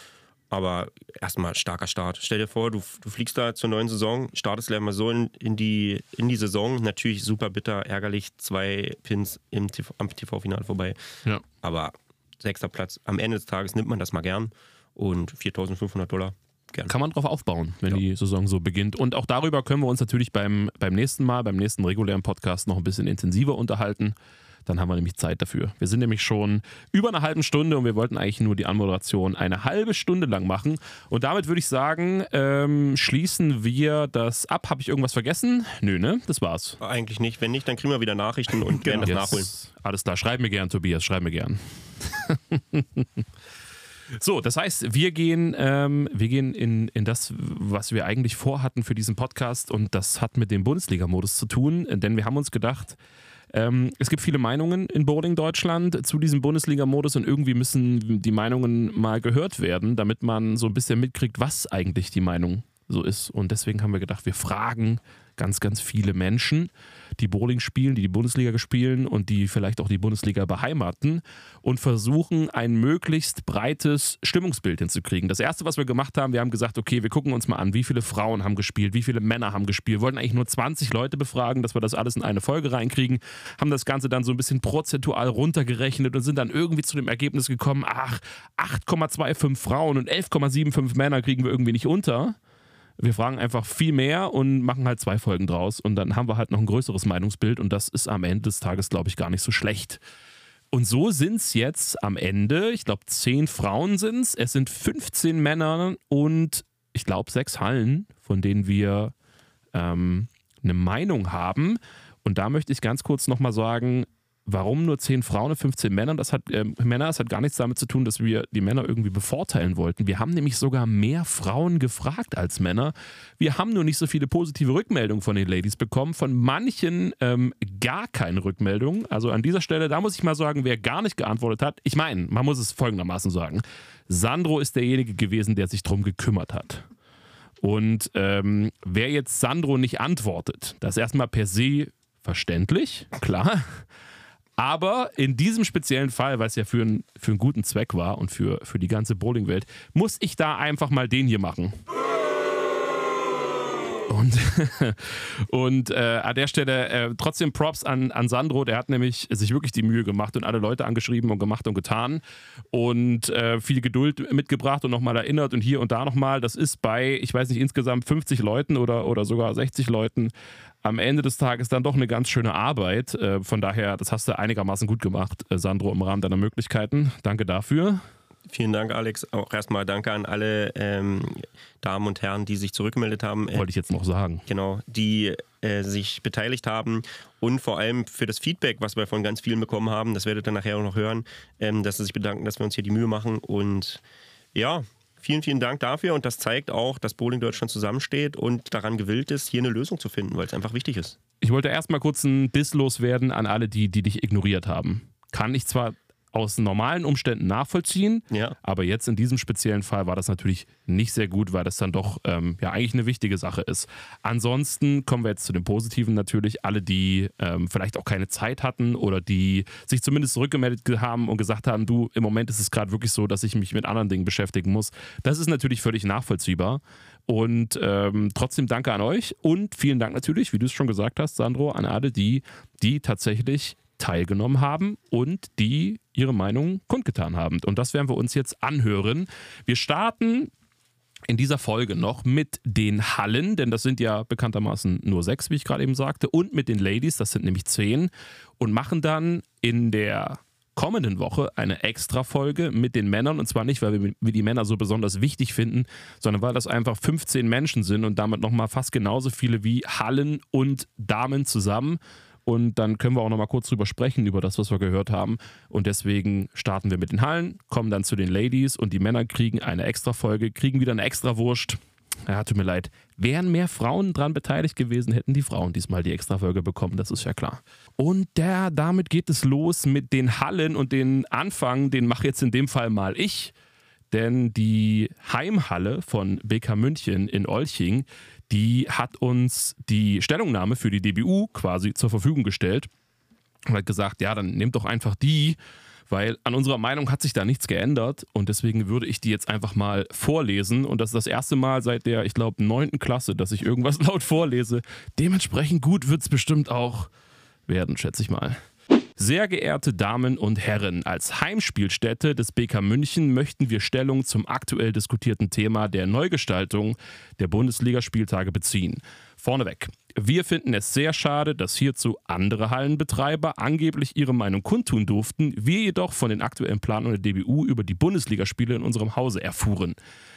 Aber erstmal starker Start. Stell dir vor, du, du fliegst da zur neuen Saison, startest gleich mal so in, in, die, in die Saison. Natürlich super bitter, ärgerlich, zwei Pins im TV, am TV-Finale vorbei. Ja. Aber sechster Platz, am Ende des Tages nimmt man das mal gern. Und 4500 Dollar, gern. Kann man drauf aufbauen, wenn die Saison so beginnt. Und auch darüber können wir uns natürlich beim, beim nächsten Mal, beim nächsten regulären Podcast noch ein bisschen intensiver unterhalten. Dann haben wir nämlich Zeit dafür. Wir sind nämlich schon über eine halbe Stunde und wir wollten eigentlich nur die Anmoderation eine halbe Stunde lang machen. Und damit würde ich sagen, ähm, schließen wir das ab. Habe ich irgendwas vergessen? Nö, ne? Das war's. Eigentlich nicht. Wenn nicht, dann kriegen wir wieder Nachrichten und werden das Yes. nachholen. Alles klar, schreib mir gern, Tobias, schreib mir gern. *laughs* so, das heißt, wir gehen, ähm, wir gehen in, in das, was wir eigentlich vorhatten für diesen Podcast und das hat mit dem Bundesliga-Modus zu tun, denn wir haben uns gedacht, ähm, es gibt viele Meinungen in Bowling Deutschland zu diesem Bundesliga-Modus und irgendwie müssen die Meinungen mal gehört werden, damit man so ein bisschen mitkriegt, was eigentlich die Meinung so ist. Und deswegen haben wir gedacht, wir fragen ganz, ganz viele Menschen, die Bowling spielen, die die Bundesliga spielen und die vielleicht auch die Bundesliga beheimaten und versuchen, ein möglichst breites Stimmungsbild hinzukriegen. Das erste, was wir gemacht haben, wir haben gesagt, okay, wir gucken uns mal an, wie viele Frauen haben gespielt, wie viele Männer haben gespielt. Wir wollten eigentlich nur 20 Leute befragen, dass wir das alles in eine Folge reinkriegen, haben das Ganze dann so ein bisschen prozentual runtergerechnet und sind dann irgendwie zu dem Ergebnis gekommen, ach, 8,25 Frauen und 11,75 Männer kriegen wir irgendwie nicht unter. Wir fragen einfach viel mehr und machen halt zwei Folgen draus und dann haben wir halt noch ein größeres Meinungsbild und das ist am Ende des Tages, glaube ich, gar nicht so schlecht. Und so sind es jetzt am Ende, ich glaube, zehn Frauen sind es, es sind 15 Männer und ich glaube, sechs Hallen, von denen wir ähm, eine Meinung haben. Und da möchte ich ganz kurz nochmal sagen, warum nur 10 Frauen und 15 Männer? Das hat, äh, Männer, das hat gar nichts damit zu tun, dass wir die Männer irgendwie bevorteilen wollten. Wir haben nämlich sogar mehr Frauen gefragt als Männer. Wir haben nur nicht so viele positive Rückmeldungen von den Ladies bekommen. Von manchen ähm, gar keine Rückmeldungen. Also an dieser Stelle, da muss ich mal sagen, wer gar nicht geantwortet hat. Ich meine, man muss es folgendermaßen sagen. Sandro ist derjenige gewesen, der sich drum gekümmert hat. Und ähm, wer jetzt Sandro nicht antwortet, das ist erstmal per se verständlich, klar. Aber in diesem speziellen Fall, weil es ja für, einen- für einen guten Zweck war und für, für die ganze Bowlingwelt, muss ich da einfach mal den hier machen. Und, *laughs* und äh, an der Stelle äh, trotzdem Props an, an Sandro, der hat nämlich sich wirklich die Mühe gemacht und alle Leute angeschrieben und gemacht und getan und äh, viel Geduld mitgebracht und nochmal erinnert und hier und da nochmal. Das ist bei, ich weiß nicht, insgesamt 50 Leuten oder, oder sogar 60 Leuten am Ende des Tages dann doch eine ganz schöne Arbeit. Äh, von daher, das hast du einigermaßen gut gemacht, äh, Sandro, im Rahmen deiner Möglichkeiten. Danke dafür. Vielen Dank, Alex. Auch erstmal danke an alle ähm, Damen und Herren, die sich zurückgemeldet haben. Äh, Wollte ich jetzt noch sagen. Genau, die äh, sich beteiligt haben und vor allem für das Feedback, was wir von ganz vielen bekommen haben, das werdet ihr nachher auch noch hören, ähm, dass sie sich bedanken, dass wir uns hier die Mühe machen und ja, vielen, vielen Dank dafür und das zeigt auch, dass Bowling Deutschland zusammensteht und daran gewillt ist, hier eine Lösung zu finden, weil es einfach wichtig ist. Ich wollte erstmal kurz ein Diss loswerden an alle, die, die dich ignoriert haben. Kann ich zwar aus normalen Umständen nachvollziehen, Ja. aber jetzt in diesem speziellen Fall war das natürlich nicht sehr gut, weil das dann doch ähm, ja eigentlich eine wichtige Sache ist. Ansonsten kommen wir jetzt zu den Positiven natürlich. Alle, die ähm, vielleicht auch keine Zeit hatten oder die sich zumindest zurückgemeldet ge- haben und gesagt haben, du, im Moment ist es gerade wirklich so, dass ich mich mit anderen Dingen beschäftigen muss. Das ist natürlich völlig nachvollziehbar. Und ähm, trotzdem danke an euch und vielen Dank natürlich, wie du es schon gesagt hast, Sandro, an alle, die, die tatsächlich teilgenommen haben und die ihre Meinung kundgetan haben. Und das werden wir uns jetzt anhören. Wir starten in dieser Folge noch mit den Hallen, denn das sind ja bekanntermaßen nur sechs, wie ich gerade eben sagte, und mit den Ladies, das sind nämlich zehn, und machen dann in der kommenden Woche eine Extra-Folge mit den Männern. Und zwar nicht, weil wir, wir die Männer so besonders wichtig finden, sondern weil das einfach 15 Menschen sind und damit nochmal fast genauso viele wie Hallen und Damen zusammen. Und dann können wir auch nochmal kurz drüber sprechen, über das, was wir gehört haben. Und deswegen starten wir mit den Hallen, kommen dann zu den Ladies und die Männer kriegen eine Extra-Folge, kriegen wieder eine Extra-Wurst. Ja, tut mir leid. Wären mehr Frauen dran beteiligt gewesen, hätten die Frauen diesmal die Extra-Folge bekommen, das ist ja klar. Und der, damit geht es los mit den Hallen und den Anfang, den mache jetzt in dem Fall mal ich. Denn die Heimhalle von BK München in Olching, die hat uns die Stellungnahme für die DBU quasi zur Verfügung gestellt und hat gesagt, ja, dann nehmt doch einfach die, weil an unserer Meinung hat sich da nichts geändert und deswegen würde ich die jetzt einfach mal vorlesen und das ist das erste Mal seit der, ich glaube, neunten Klasse, dass ich irgendwas *laughs* laut vorlese. Dementsprechend gut wird es bestimmt auch werden, schätze ich mal. Sehr geehrte Damen und Herren, als Heimspielstätte des BK München möchten wir Stellung zum aktuell diskutierten Thema der Neugestaltung der Bundesligaspieltage beziehen. Vorneweg. Wir finden es sehr schade, dass hierzu andere Hallenbetreiber angeblich ihre Meinung kundtun durften, wir jedoch von den aktuellen Planungen der DBU über die Bundesligaspiele in unserem Hause erfuhren.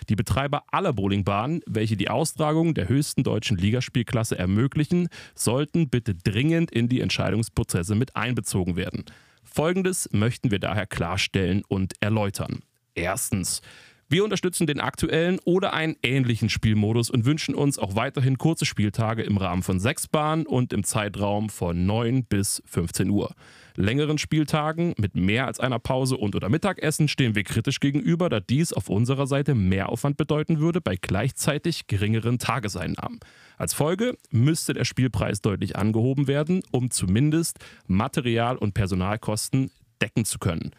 Die Betreiber aller Bowlingbahnen, welche die Austragung der höchsten deutschen Ligaspielklasse ermöglichen, sollten bitte dringend in die Entscheidungsprozesse mit einbezogen werden. Folgendes möchten wir daher klarstellen und erläutern. Erstens. Wir unterstützen den aktuellen oder einen ähnlichen Spielmodus und wünschen uns auch weiterhin kurze Spieltage im Rahmen von sechs Bahnen und im Zeitraum von 9 bis 15 Uhr. Längeren Spieltagen mit mehr als einer Pause und oder Mittagessen stehen wir kritisch gegenüber, da dies auf unserer Seite mehr Aufwand bedeuten würde bei gleichzeitig geringeren Tageseinnahmen. Als Folge müsste der Spielpreis deutlich angehoben werden, um zumindest Material- und Personalkosten decken zu können.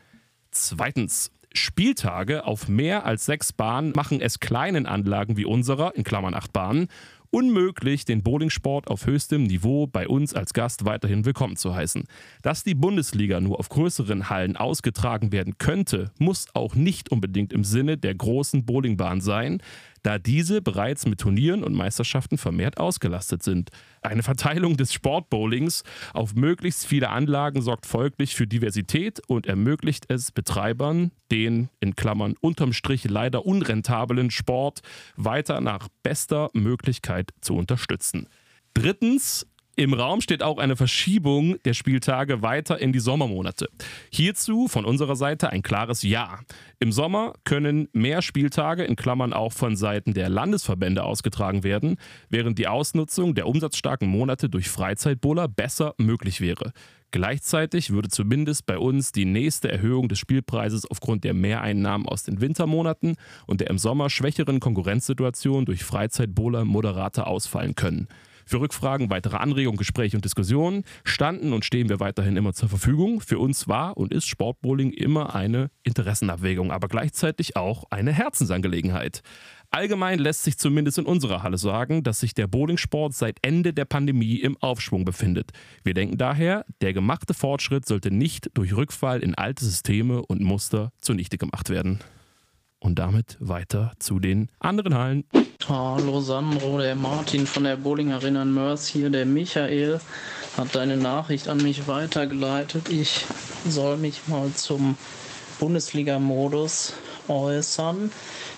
Zweitens, Spieltage auf mehr als sechs Bahnen machen es kleinen Anlagen wie unserer, in Klammern acht Bahnen, unmöglich, den Bowlingsport auf höchstem Niveau bei uns als Gast weiterhin willkommen zu heißen. Dass die Bundesliga nur auf größeren Hallen ausgetragen werden könnte, muss auch nicht unbedingt im Sinne der großen Bowlingbahn sein, da diese bereits mit Turnieren und Meisterschaften vermehrt ausgelastet sind. Eine Verteilung des Sportbowlings auf möglichst viele Anlagen sorgt folglich für Diversität und ermöglicht es Betreibern, den in Klammern unterm Strich leider unrentablen Sport weiter nach bester Möglichkeit zu unterstützen. Drittens, im Raum steht auch eine Verschiebung der Spieltage weiter in die Sommermonate. Hierzu von unserer Seite ein klares Ja. Im Sommer können mehr Spieltage in Klammern auch von Seiten der Landesverbände ausgetragen werden, während die Ausnutzung der umsatzstarken Monate durch Freizeitbowler besser möglich wäre. Gleichzeitig würde zumindest bei uns die nächste Erhöhung des Spielpreises aufgrund der Mehreinnahmen aus den Wintermonaten und der im Sommer schwächeren Konkurrenzsituation durch Freizeitbowler moderater ausfallen können. Für Rückfragen, weitere Anregungen, Gespräche und Diskussionen standen und stehen wir weiterhin immer zur Verfügung. Für uns war und ist Sportbowling immer eine Interessenabwägung, aber gleichzeitig auch eine Herzensangelegenheit. Allgemein lässt sich zumindest in unserer Halle sagen, dass sich der Bowlingsport seit Ende der Pandemie im Aufschwung befindet. Wir denken daher, der gemachte Fortschritt sollte nicht durch Rückfall in alte Systeme und Muster zunichte gemacht werden. Und damit weiter zu den anderen Hallen. Hallo Sandro, der Martin von der Bowling Arena in Mörs hier. Der Michael hat deine Nachricht an mich weitergeleitet. Ich soll mich mal zum Bundesliga-Modus äußern.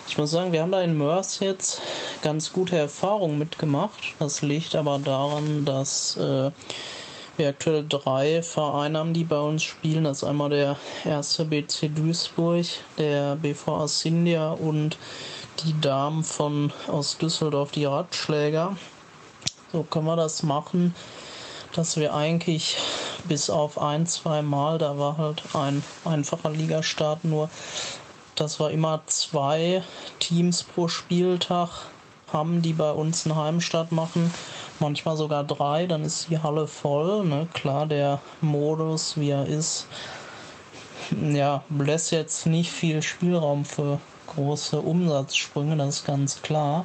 Ich muss sagen, wir haben da in Mörs jetzt ganz gute Erfahrungen mitgemacht. Das liegt aber daran, dass äh, wir aktuell drei Vereine haben, die bei uns spielen. Das ist einmal der erste BC Duisburg, der BVA Sindia und die Damen von aus Düsseldorf, die Radschläger. So können wir das machen, dass wir eigentlich bis auf ein, zwei Mal, da war halt ein einfacher Ligastart nur, dass wir immer zwei Teams pro Spieltag haben, die bei uns einen Heimstart machen. Manchmal sogar drei, dann ist die Halle voll. Ne? Klar, der Modus, wie er ist, ja, lässt jetzt nicht viel Spielraum für große Umsatzsprünge, das ist ganz klar.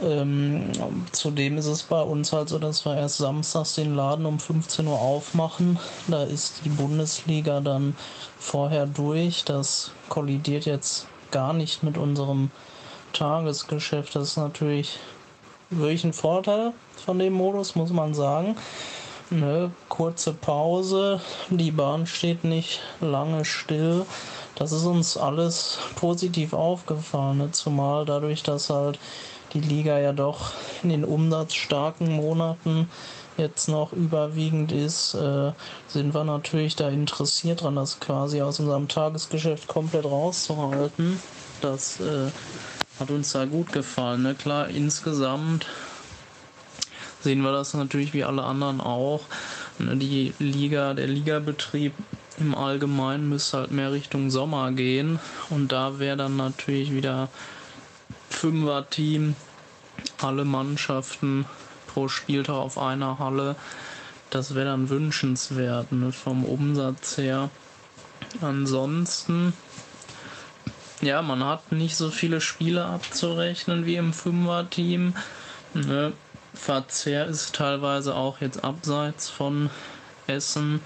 Ähm, zudem ist es bei uns halt so, dass wir erst samstags den Laden um 15 Uhr aufmachen. Da ist die Bundesliga dann vorher durch. Das kollidiert jetzt gar nicht mit unserem Tagesgeschäft. Das ist natürlich wirklich ein Vorteil von dem Modus, muss man sagen. Ne, kurze Pause, die Bahn steht nicht lange still. Das ist uns alles positiv aufgefallen, ne? zumal dadurch, dass halt die Liga ja doch in den umsatzstarken Monaten jetzt noch überwiegend ist, äh, sind wir natürlich da interessiert dran, das quasi aus unserem Tagesgeschäft komplett rauszuhalten. Das äh, hat uns da gut gefallen. Ne? Klar, insgesamt sehen wir das natürlich wie alle anderen auch. Ne? Die Liga, der Ligabetrieb im Allgemeinen müsste halt mehr Richtung Sommer gehen. Und da wäre dann natürlich wieder Fünfer-Team alle Mannschaften pro Spieltag auf einer Halle. Das wäre dann wünschenswert ne, vom Umsatz her. Ansonsten, ja, man hat nicht so viele Spiele abzurechnen wie im Fünfer-Team. Ne? Verzehr ist teilweise auch jetzt abseits von Essen.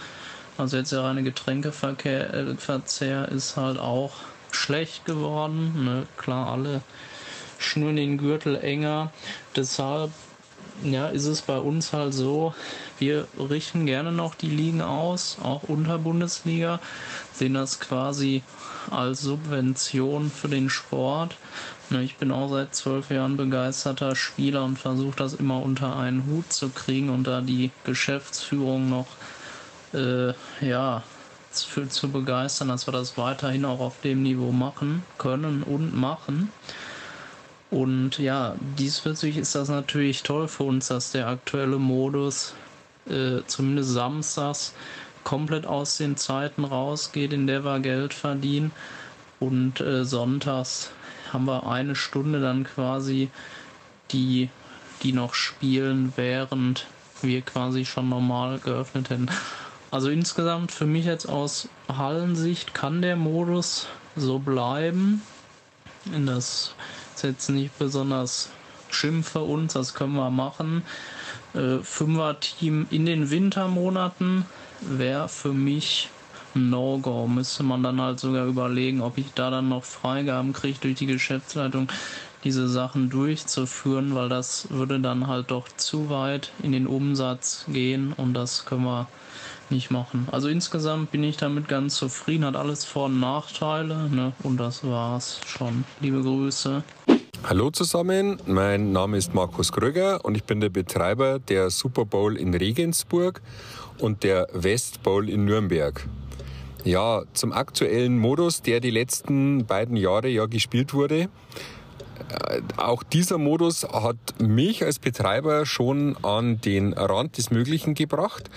Also jetzt der reine Getränkeverzehr äh, ist halt auch schlecht geworden. Ne? Klar, alle schnüren den Gürtel enger. Deshalb ja, ist es bei uns halt so, wir richten gerne noch die Ligen aus, auch unter Bundesliga, sehen das quasi als Subvention für den Sport. Ne, ich bin auch seit zwölf Jahren begeisterter Spieler und versuche das immer unter einen Hut zu kriegen und da die Geschäftsführung noch äh, ja, für, zu begeistern, dass wir das weiterhin auch auf dem Niveau machen können und machen. Und ja, diesbezüglich ist das natürlich toll für uns, dass der aktuelle Modus äh, zumindest samstags komplett aus den Zeiten rausgeht, in der wir Geld verdienen. Und äh, sonntags haben wir eine Stunde dann quasi die, die noch spielen, während wir quasi schon normal geöffnet hätten. Also insgesamt für mich jetzt aus Hallensicht kann der Modus so bleiben. Das ist jetzt nicht besonders schlimm für uns, das können wir machen. Äh, Fünfer-Team in den Wintermonaten wäre für mich ein No-Go. Müsste man dann halt sogar überlegen, ob ich da dann noch Freigaben kriege durch die Geschäftsleitung, diese Sachen durchzuführen, weil das würde dann halt doch zu weit in den Umsatz gehen und das können wir nicht machen. Also insgesamt bin ich damit ganz zufrieden, hat alles Vor- und Nachteile ne? und das war's schon. Liebe Grüße. Hallo zusammen, mein Name ist Markus Kröger und ich bin der Betreiber der Super Bowl in Regensburg und der West Bowl in Nürnberg. Ja, zum aktuellen Modus, der die letzten beiden Jahre ja gespielt wurde. Äh, auch dieser Modus hat mich als Betreiber schon an den Rand des Möglichen gebracht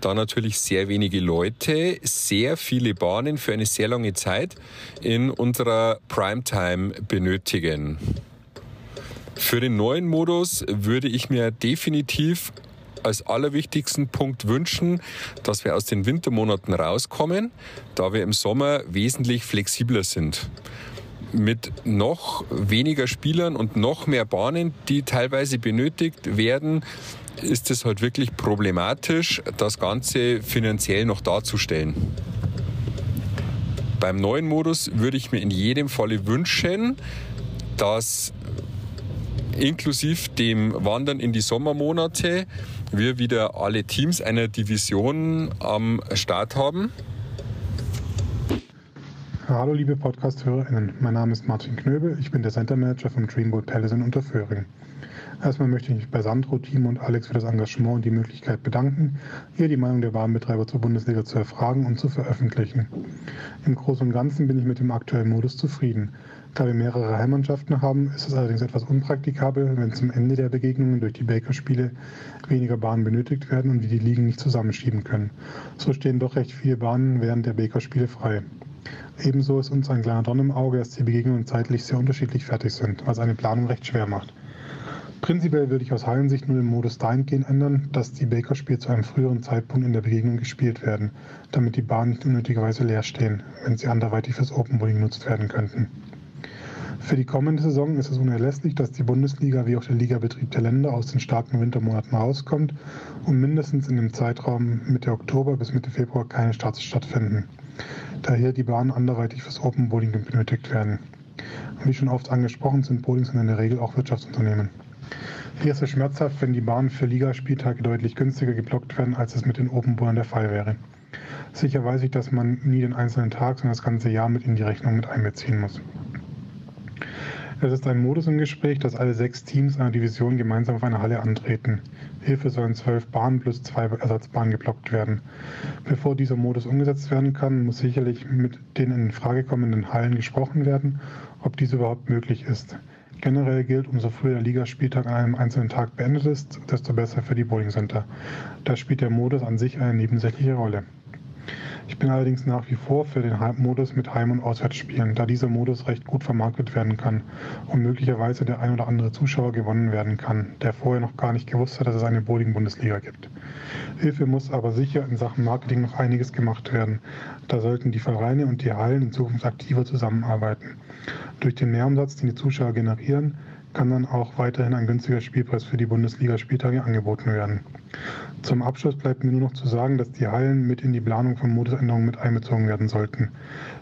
da natürlich sehr wenige Leute sehr viele Bahnen für eine sehr lange Zeit in unserer Primetime benötigen. Für den neuen Modus würde ich mir definitiv als allerwichtigsten Punkt wünschen, dass wir aus den Wintermonaten rauskommen, da wir im Sommer wesentlich flexibler sind. Mit noch weniger Spielern und noch mehr Bahnen, die teilweise benötigt werden, ist es halt wirklich problematisch, das Ganze finanziell noch darzustellen. Beim neuen Modus würde ich mir in jedem Falle wünschen, dass inklusive dem Wandern in die Sommermonate wir wieder alle Teams einer Division am Start haben. Hallo liebe Podcast-HörerInnen, mein Name ist Martin Knöbel, ich bin der Center Manager vom Dreamboat Palace in Unterföhring. Erstmal möchte ich mich bei Sandro, Timo und Alex für das Engagement und die Möglichkeit bedanken, hier die Meinung der Warenbetreiber zur Bundesliga zu erfragen und zu veröffentlichen. Im Großen und Ganzen bin ich mit dem aktuellen Modus zufrieden. Da wir mehrere Heimmannschaften haben, ist es allerdings etwas unpraktikabel, wenn zum Ende der Begegnungen durch die Baker-Spiele weniger Bahnen benötigt werden und wir die Ligen nicht zusammenschieben können. So stehen doch recht viele Bahnen während der Baker-Spiele frei. Ebenso ist uns ein kleiner Dorn im Auge, dass die Begegnungen zeitlich sehr unterschiedlich fertig sind, was eine Planung recht schwer macht. Prinzipiell würde ich aus Hallensicht nur den Modus dahingehend ändern, dass die Baker-Spiele zu einem früheren Zeitpunkt in der Begegnung gespielt werden, damit die Bahnen nicht unnötigerweise leer stehen, wenn sie anderweitig fürs Open Bowling genutzt werden könnten. Für die kommende Saison ist es unerlässlich, dass die Bundesliga wie auch der Ligabetrieb der Länder aus den starken Wintermonaten rauskommt und mindestens in dem Zeitraum Mitte Oktober bis Mitte Februar keine Starts stattfinden, da hier die Bahnen anderweitig fürs Open Bowling benötigt werden. Wie schon oft angesprochen, sind Bowlings in der Regel auch Wirtschaftsunternehmen. Hier ist es schmerzhaft, wenn die Bahnen für Ligaspieltage deutlich günstiger geblockt werden, als es mit den Open Bowlern der Fall wäre. Sicher weiß ich, dass man nie den einzelnen Tag, sondern das ganze Jahr mit in die Rechnung mit einbeziehen muss. Es ist ein Modus im Gespräch, dass alle sechs Teams einer Division gemeinsam auf einer Halle antreten. Hierfür sollen zwölf Bahnen plus zwei Ersatzbahnen geblockt werden. Bevor dieser Modus umgesetzt werden kann, muss sicherlich mit den in Frage kommenden Hallen gesprochen werden, ob dies überhaupt möglich ist. Generell gilt, umso früher der Ligaspieltag an einem einzelnen Tag beendet ist, desto besser für die Bowling Center. Da spielt der Modus an sich eine nebensächliche Rolle. Ich bin allerdings nach wie vor für den Modus mit Heim- und Auswärtsspielen, da dieser Modus recht gut vermarktet werden kann und möglicherweise der ein oder andere Zuschauer gewonnen werden kann, der vorher noch gar nicht gewusst hat, dass es eine Bowling-Bundesliga gibt. Hilfe muss aber sicher in Sachen Marketing noch einiges gemacht werden. Da sollten die Vereine und die Hallen in Zukunft aktiver zusammenarbeiten. Durch den Mehrumsatz, den die Zuschauer generieren, kann dann auch weiterhin ein günstiger Spielpreis für die Bundesliga-Spieltage angeboten werden. Zum Abschluss bleibt mir nur noch zu sagen, dass die Hallen mit in die Planung von Modusänderungen mit einbezogen werden sollten,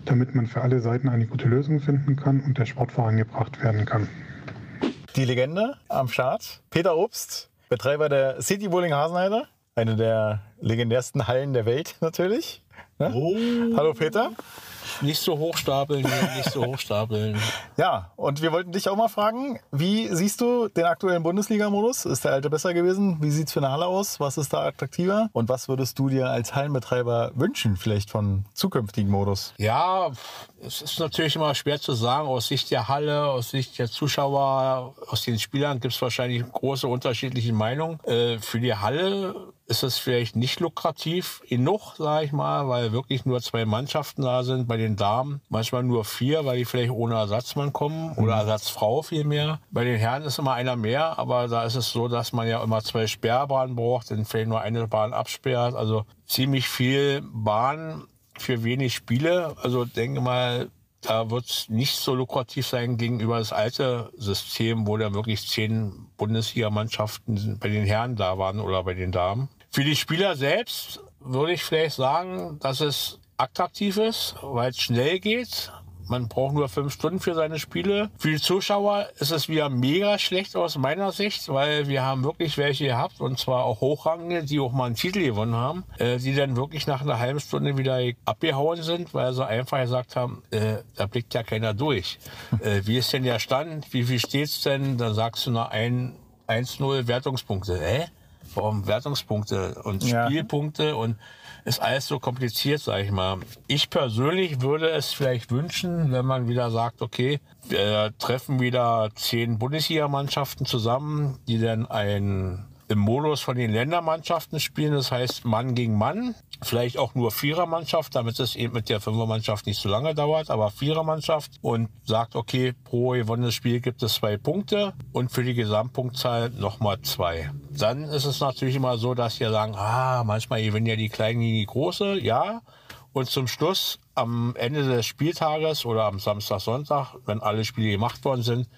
damit man für alle Seiten eine gute Lösung finden kann und der Sport vorangebracht werden kann. Die Legende am Start, Peter Obst, Betreiber der City Bowling Hasenheide, eine der legendärsten Hallen der Welt natürlich. Ne? Oh. Hallo Peter. Nicht so hochstapeln, nicht so hochstapeln. *laughs* Ja, und wir wollten dich auch mal fragen, wie siehst du den aktuellen Bundesliga-Modus? Ist der alte besser gewesen? Wie sieht es für eine Halle aus? Was ist da attraktiver? Und was würdest du dir als Hallenbetreiber wünschen, vielleicht von zukünftigen Modus? Ja, es ist natürlich immer schwer zu sagen, aus Sicht der Halle, aus Sicht der Zuschauer, aus den Spielern gibt es wahrscheinlich große unterschiedliche Meinungen. Äh, für die Halle ist es vielleicht nicht lukrativ genug, sage ich mal, weil wirklich nur zwei Mannschaften da sind. Bei den Damen manchmal nur vier, weil die vielleicht ohne Ersatzmann kommen oder mhm. Ersatzfrau vielmehr. Bei den Herren ist immer einer mehr, aber da ist es so, dass man ja immer zwei Sperrbahnen braucht, dann vielleicht nur eine Bahn absperrt. Also ziemlich viel Bahn für wenig Spiele. Also denke mal, da wird es nicht so lukrativ sein gegenüber das alte System, wo da wirklich zehn Bundesligamannschaften bei den Herren da waren oder bei den Damen. Für die Spieler selbst würde ich vielleicht sagen, dass es attraktiv ist, weil es schnell geht. Man braucht nur fünf Stunden für seine Spiele. Für die Zuschauer ist es wieder mega schlecht aus meiner Sicht, weil wir haben wirklich welche gehabt und zwar auch Hochrangige, die auch mal einen Titel gewonnen haben, äh, die dann wirklich nach einer halben Stunde wieder abgehauen sind, weil sie einfach gesagt haben, äh, da blickt ja keiner durch. *laughs* äh, wie ist denn der Stand? Wie viel steht's denn? Dann sagst du nach 1-0 Wertungspunkte. Hä? Warum Wertungspunkte und Spielpunkte ja. und ist alles so kompliziert, sag ich mal. Ich persönlich würde es vielleicht wünschen, wenn man wieder sagt, okay, wir treffen wieder zehn Bundesligamannschaften zusammen, die dann ein im Modus von den Ländermannschaften spielen. Das heißt Mann gegen Mann. Vielleicht auch nur Vierermannschaft, damit es eben mit der Fünfermannschaft nicht so lange dauert, aber Vierermannschaft und sagt, okay, pro gewonnenes Spiel gibt es zwei Punkte und für die Gesamtpunktzahl nochmal zwei. Dann ist es natürlich immer so, dass wir sagen, ah, manchmal gewinnen ja die Kleinen gegen die Große, ja. Und zum Schluss, am Ende des Spieltages oder am Samstag, Sonntag, wenn alle Spiele gemacht worden sind,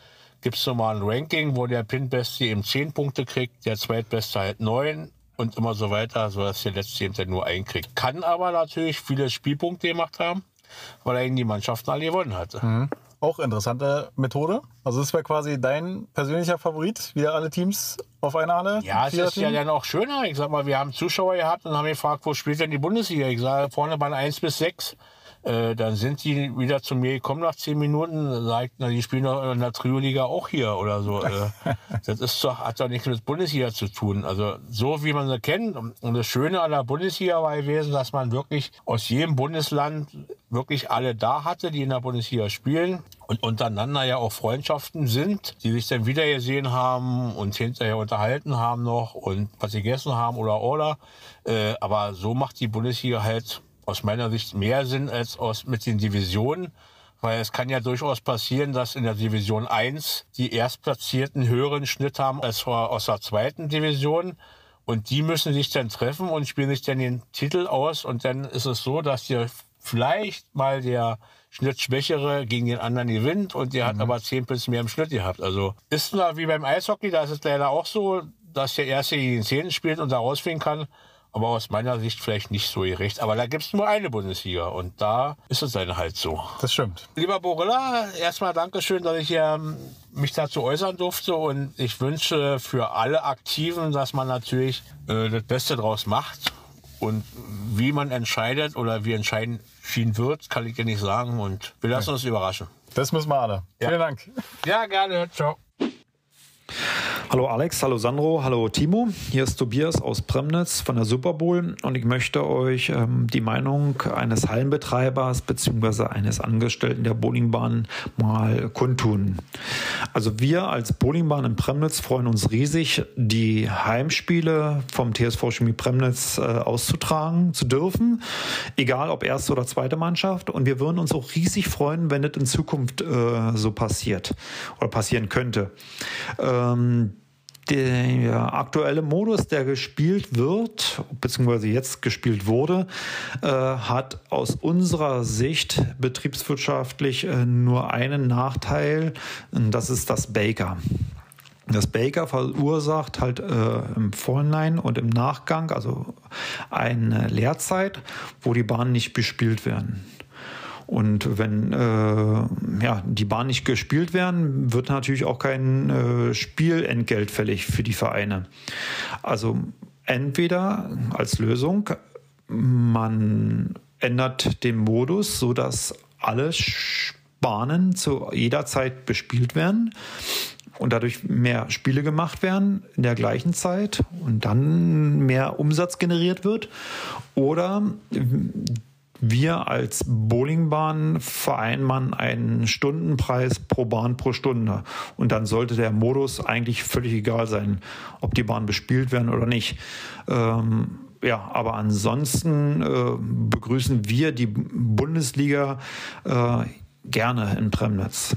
gibt es nochmal ein Ranking, wo der Pinbeste eben 10 Punkte kriegt, der Zweitbeste halt 9 und immer so weiter, sodass der Letzte eben nur einen kriegt. Kann aber natürlich viele Spielpunkte gemacht haben, weil er eben die Mannschaften alle gewonnen hatte. Mhm. Auch interessante Methode. Also das wäre quasi dein persönlicher Favorit, wieder alle Teams auf einer Halle? Ja, es ist Team? ja dann auch schöner. Ich sag mal, wir haben Zuschauer gehabt und haben gefragt, wo spielt denn die Bundesliga? Ich sage, vorne bei 1 bis 6. Äh, dann sind die wieder zu mir gekommen nach zehn Minuten, sagt, na, die spielen doch in der Trio-Liga auch hier oder so. Äh, *laughs* das ist doch, hat doch nichts mit Bundesliga zu tun. Also so wie man sie kennt. Und das Schöne an der Bundesliga war gewesen, dass man wirklich aus jedem Bundesland wirklich alle da hatte, die in der Bundesliga spielen und untereinander ja auch Freundschaften sind, die sich dann wieder gesehen haben und hinterher unterhalten haben noch und was sie gegessen haben oder oder. Äh, aber so macht die Bundesliga halt aus meiner Sicht mehr Sinn als aus, mit den Divisionen. Weil es kann ja durchaus passieren, dass in der Division 1 die Erstplatzierten höheren Schnitt haben als aus der zweiten Division. Und die müssen sich dann treffen und spielen sich dann den Titel aus. Und dann ist es so, dass hier vielleicht mal der Schnittschwächere gegen den anderen gewinnt und der mhm. hat aber zehn Plätze mehr im Schnitt gehabt. Also ist da wie beim Eishockey, da ist es leider auch so, dass der Erste gegen den Zehnten spielt und da rausfliegen kann aber aus meiner Sicht vielleicht nicht so gerecht. Aber da gibt es nur eine Bundesliga und da ist es dann halt so. Das stimmt. Lieber Borilla, erstmal Dankeschön, dass ich ähm, mich dazu äußern durfte und ich wünsche für alle Aktiven, dass man natürlich äh, das Beste draus macht. Und wie man entscheidet oder wie entschieden wird, kann ich dir nicht sagen. Und wir lassen uns überraschen. Das müssen wir alle. Ja. Vielen Dank. Ja, gerne. Ciao. Hallo Alex, hallo Sandro, hallo Timo. Hier ist Tobias aus Premnitz von der Super Bowl und ich möchte euch ähm, die Meinung eines Hallenbetreibers bzw. eines Angestellten der Bowlingbahn mal kundtun. Also wir als Bowlingbahn in Premnitz freuen uns riesig, die Heimspiele vom TSV Chemie Premnitz äh, auszutragen zu dürfen, egal ob erste oder zweite Mannschaft. Und wir würden uns auch riesig freuen, wenn das in Zukunft äh, so passiert oder passieren könnte. Ähm, der aktuelle Modus, der gespielt wird, beziehungsweise jetzt gespielt wurde, äh, hat aus unserer Sicht betriebswirtschaftlich äh, nur einen Nachteil, und das ist das Baker. Das Baker verursacht halt äh, im Vorhinein und im Nachgang, also eine Lehrzeit, wo die Bahnen nicht bespielt werden. Und wenn äh, ja, die Bahn nicht gespielt werden, wird natürlich auch kein äh, Spielentgelt fällig für die Vereine. Also entweder als Lösung, man ändert den Modus, sodass alle Bahnen zu jeder Zeit bespielt werden und dadurch mehr Spiele gemacht werden in der gleichen Zeit und dann mehr Umsatz generiert wird. Oder wir als Bowlingbahn vereinbaren einen Stundenpreis pro Bahn pro Stunde. Und dann sollte der Modus eigentlich völlig egal sein, ob die Bahnen bespielt werden oder nicht. Ähm, ja, aber ansonsten äh, begrüßen wir die Bundesliga äh, gerne in Premnitz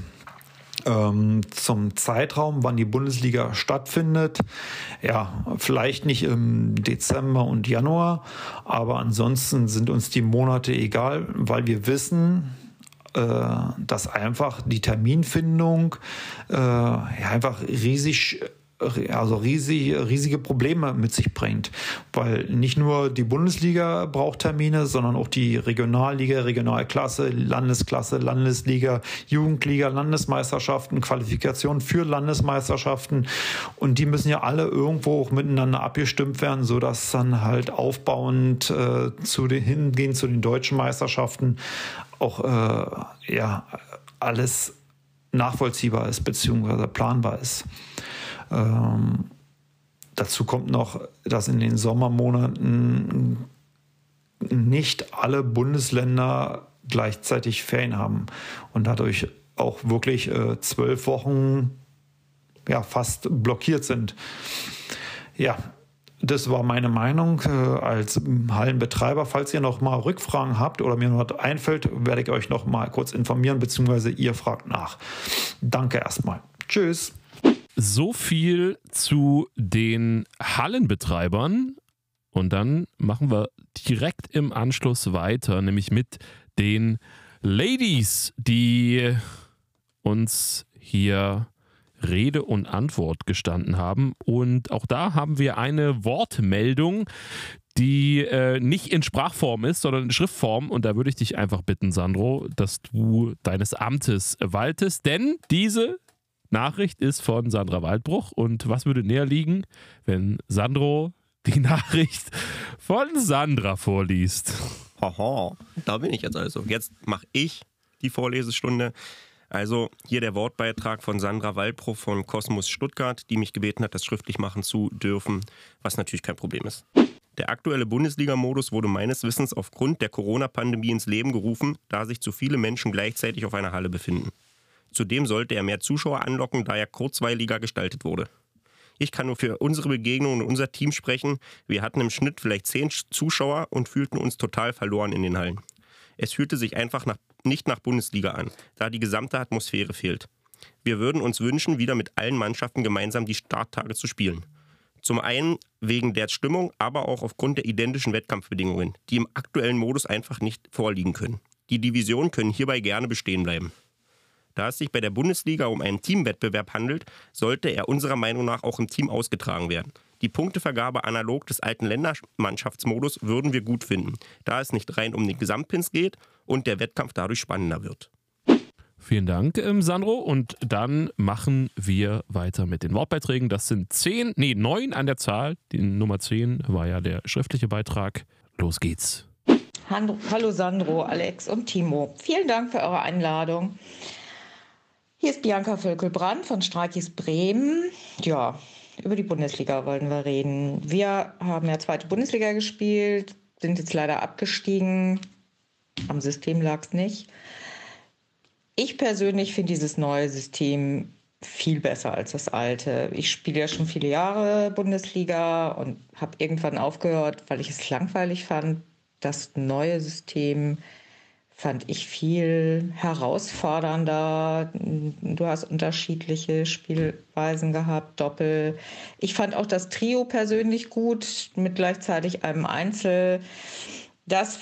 zum Zeitraum, wann die Bundesliga stattfindet. Ja, vielleicht nicht im Dezember und Januar, aber ansonsten sind uns die Monate egal, weil wir wissen, äh, dass einfach die Terminfindung äh, einfach riesig also riesig, riesige Probleme mit sich bringt. Weil nicht nur die Bundesliga braucht Termine, sondern auch die Regionalliga, Regionalklasse, Landesklasse, Landesliga, Jugendliga, Landesmeisterschaften, Qualifikationen für Landesmeisterschaften. Und die müssen ja alle irgendwo auch miteinander abgestimmt werden, sodass dann halt aufbauend äh, zu den hingehen zu den deutschen Meisterschaften auch äh, ja alles nachvollziehbar ist beziehungsweise planbar ist. Ähm, dazu kommt noch, dass in den Sommermonaten nicht alle Bundesländer gleichzeitig Ferien haben und dadurch auch wirklich äh, zwölf Wochen ja, fast blockiert sind. Ja, das war meine Meinung äh, als Hallenbetreiber. Falls ihr noch mal Rückfragen habt oder mir noch was einfällt, werde ich euch noch mal kurz informieren, beziehungsweise ihr fragt nach. Danke erstmal. Tschüss. So viel zu den Hallenbetreibern. Und dann machen wir direkt im Anschluss weiter, nämlich mit den Ladies, die uns hier Rede und Antwort gestanden haben. Und auch da haben wir eine Wortmeldung, die äh, nicht in Sprachform ist, sondern in Schriftform. Und da würde ich dich einfach bitten, Sandro, dass du deines Amtes waltest, denn diese Nachricht ist von Sandra Waldbruch. Und was würde näher liegen, wenn Sandro die *laughs* Nachricht von Sandra vorliest? Haha, da bin ich jetzt also. Jetzt mache ich die Vorlesestunde. Also hier der Wortbeitrag von Sandra Waldbruch von Kosmos Stuttgart, die mich gebeten hat, das schriftlich machen zu dürfen, was natürlich kein Problem ist. Der aktuelle Bundesliga-Modus wurde meines Wissens aufgrund der Corona-Pandemie ins Leben gerufen, da sich zu viele Menschen gleichzeitig auf einer Halle befinden. Zudem sollte er mehr Zuschauer anlocken, da er kurzweiliger gestaltet wurde. Ich kann nur für unsere Begegnung und unser Team sprechen. Wir hatten im Schnitt vielleicht zehn Zuschauer und fühlten uns total verloren in den Hallen. Es fühlte sich einfach nach, nicht nach Bundesliga an, da die gesamte Atmosphäre fehlt. Wir würden uns wünschen, wieder mit allen Mannschaften gemeinsam die Starttage zu spielen. Zum einen wegen der Stimmung, aber auch aufgrund der identischen Wettkampfbedingungen, die im aktuellen Modus einfach nicht vorliegen können. Die Divisionen können hierbei gerne bestehen bleiben. Da es sich bei der Bundesliga um einen Teamwettbewerb handelt, sollte er unserer Meinung nach auch im Team ausgetragen werden. Die Punktevergabe analog des alten Ländermannschaftsmodus würden wir gut finden, da es nicht rein um den Gesamtpins geht und der Wettkampf dadurch spannender wird. Vielen Dank, ähm, Sandro. Und dann machen wir weiter mit den Wortbeiträgen. Das sind zehn, nee, neun an der Zahl. Die Nummer zehn war ja der schriftliche Beitrag. Los geht's. Hallo Sandro, Alex und Timo. Vielen Dank für eure Einladung. Hier ist Bianca Völkelbrand von Strakis Bremen. Ja, über die Bundesliga wollen wir reden. Wir haben ja zweite Bundesliga gespielt, sind jetzt leider abgestiegen. Am System lag es nicht. Ich persönlich finde dieses neue System viel besser als das alte. Ich spiele ja schon viele Jahre Bundesliga und habe irgendwann aufgehört, weil ich es langweilig fand. Das neue System fand ich viel herausfordernder. Du hast unterschiedliche Spielweisen gehabt, Doppel. Ich fand auch das Trio persönlich gut, mit gleichzeitig einem Einzel. Das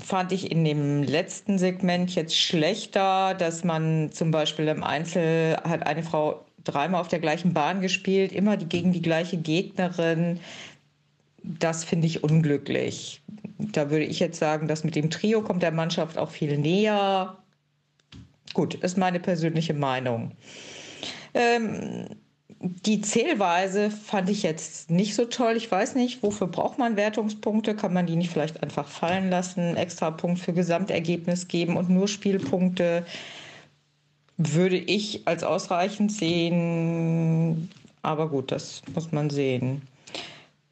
fand ich in dem letzten Segment jetzt schlechter, dass man zum Beispiel im Einzel hat eine Frau dreimal auf der gleichen Bahn gespielt, immer gegen die gleiche Gegnerin. Das finde ich unglücklich da würde ich jetzt sagen, dass mit dem Trio kommt der Mannschaft auch viel näher. Gut, ist meine persönliche Meinung. Ähm, die Zählweise fand ich jetzt nicht so toll. Ich weiß nicht, wofür braucht man Wertungspunkte? Kann man die nicht vielleicht einfach fallen lassen? Extra Punkt für Gesamtergebnis geben und nur Spielpunkte würde ich als ausreichend sehen. Aber gut, das muss man sehen.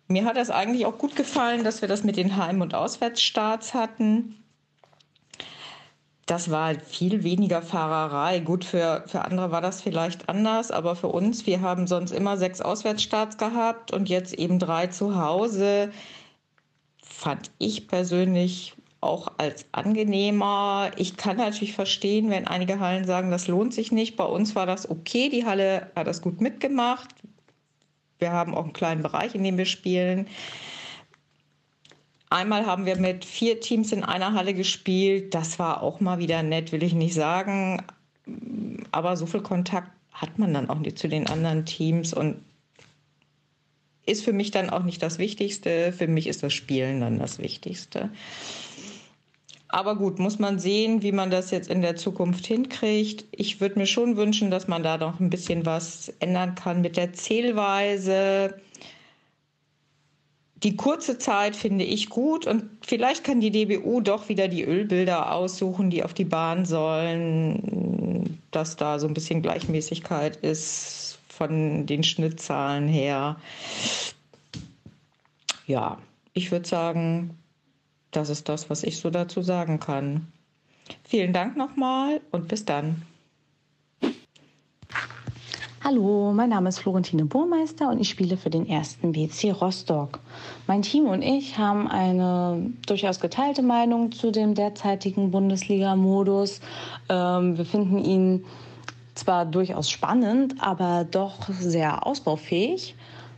Mir hat es eigentlich auch gut gefallen, dass wir das mit den Heim- und Auswärtsstarts hatten. Das war viel weniger Fahrerei. Gut, für, für andere war das vielleicht anders, aber für uns, wir haben sonst immer sechs Auswärtsstarts gehabt und jetzt eben drei zu Hause. Fand ich persönlich auch als angenehmer. Ich kann natürlich verstehen, wenn einige Hallen sagen, das lohnt sich nicht. Bei uns war das okay. Die Halle hat das gut mitgemacht. Wir haben auch einen kleinen Bereich, in dem wir spielen. Einmal haben wir mit vier Teams in einer Halle gespielt. Das war auch mal wieder nett, will ich nicht sagen. Aber so viel Kontakt hat man dann auch nicht zu den anderen Teams und ist für mich dann auch nicht das Wichtigste. Für mich ist das Spielen dann das Wichtigste. Aber gut, muss man sehen, wie man das jetzt in der Zukunft hinkriegt. Ich würde mir schon wünschen, dass man da noch ein bisschen was ändern kann mit der Zählweise. Die kurze Zeit finde ich gut und vielleicht kann die DBU doch wieder die Ölbilder aussuchen, die auf die Bahn sollen, dass da so ein bisschen Gleichmäßigkeit ist von den Schnittzahlen her. Ja, ich würde sagen, das ist das, was ich so dazu sagen kann. Vielen Dank nochmal und bis dann. Hallo, mein Name ist Florentine Burmeister und ich spiele für den ersten BC Rostock. Mein Team und ich haben eine durchaus geteilte Meinung zu dem derzeitigen Bundesliga-Modus. Ähm, wir finden ihn zwar durchaus spannend, aber doch sehr ausbaufähig.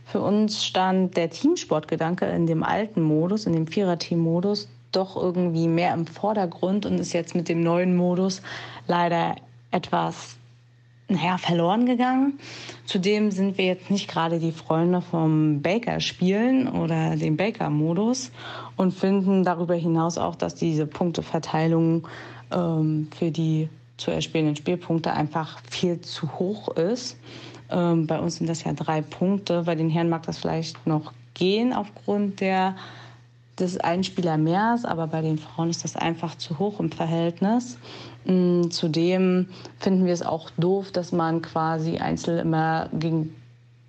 Für uns stand der Teamsportgedanke in dem alten Modus, in dem Vierer-Team-Modus, doch irgendwie mehr im Vordergrund und ist jetzt mit dem neuen Modus leider etwas naja, verloren gegangen. Zudem sind wir jetzt nicht gerade die Freunde vom Baker-Spielen oder dem Baker-Modus und finden darüber hinaus auch, dass diese Punkteverteilung ähm, für die zu erspielenden Spielpunkte einfach viel zu hoch ist. Ähm, bei uns sind das ja drei Punkte. Bei den Herren mag das vielleicht noch gehen aufgrund der, des Einspieler mehrs, aber bei den Frauen ist das einfach zu hoch im Verhältnis. Ähm, zudem finden wir es auch doof, dass man quasi einzeln immer gegen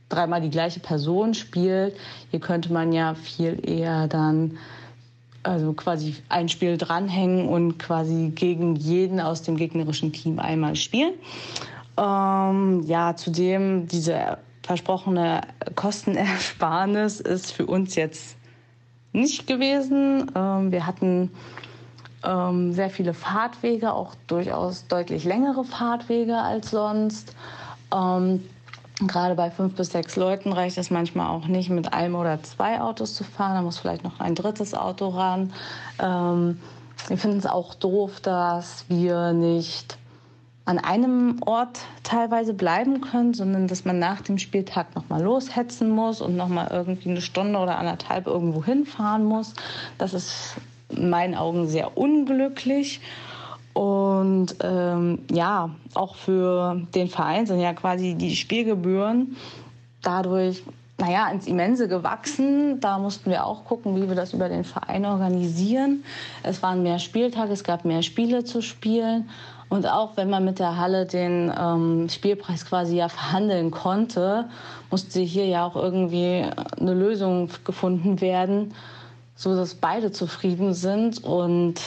dreimal die gleiche Person spielt. Hier könnte man ja viel eher dann also quasi ein Spiel dranhängen und quasi gegen jeden aus dem gegnerischen Team einmal spielen. Ähm, ja, zudem diese versprochene Kostenersparnis *laughs* ist für uns jetzt nicht gewesen. Ähm, wir hatten ähm, sehr viele Fahrtwege, auch durchaus deutlich längere Fahrtwege als sonst. Ähm, gerade bei fünf bis sechs Leuten reicht es manchmal auch nicht, mit einem oder zwei Autos zu fahren. Da muss vielleicht noch ein drittes Auto ran. Ähm, wir finden es auch doof, dass wir nicht an einem Ort teilweise bleiben können, sondern dass man nach dem Spieltag nochmal loshetzen muss und nochmal irgendwie eine Stunde oder anderthalb irgendwo hinfahren muss. Das ist in meinen Augen sehr unglücklich. Und ähm, ja, auch für den Verein sind ja quasi die Spielgebühren dadurch naja, ins Immense gewachsen. Da mussten wir auch gucken, wie wir das über den Verein organisieren. Es waren mehr Spieltage, es gab mehr Spiele zu spielen. Und auch wenn man mit der Halle den ähm, Spielpreis quasi ja verhandeln konnte, musste hier ja auch irgendwie eine Lösung gefunden werden, so dass beide zufrieden sind. Und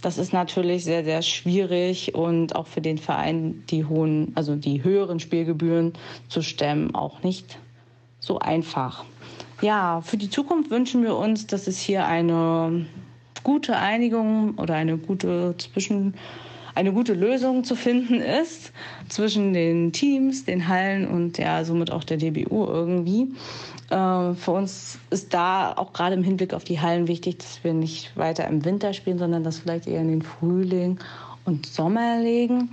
das ist natürlich sehr, sehr schwierig und auch für den Verein die hohen, also die höheren Spielgebühren zu stemmen, auch nicht so einfach. Ja, für die Zukunft wünschen wir uns, dass es hier eine gute Einigung oder eine gute Zwischen eine gute Lösung zu finden ist zwischen den Teams, den Hallen und ja somit auch der DBU irgendwie. Äh, für uns ist da auch gerade im Hinblick auf die Hallen wichtig, dass wir nicht weiter im Winter spielen, sondern das vielleicht eher in den Frühling und Sommer legen.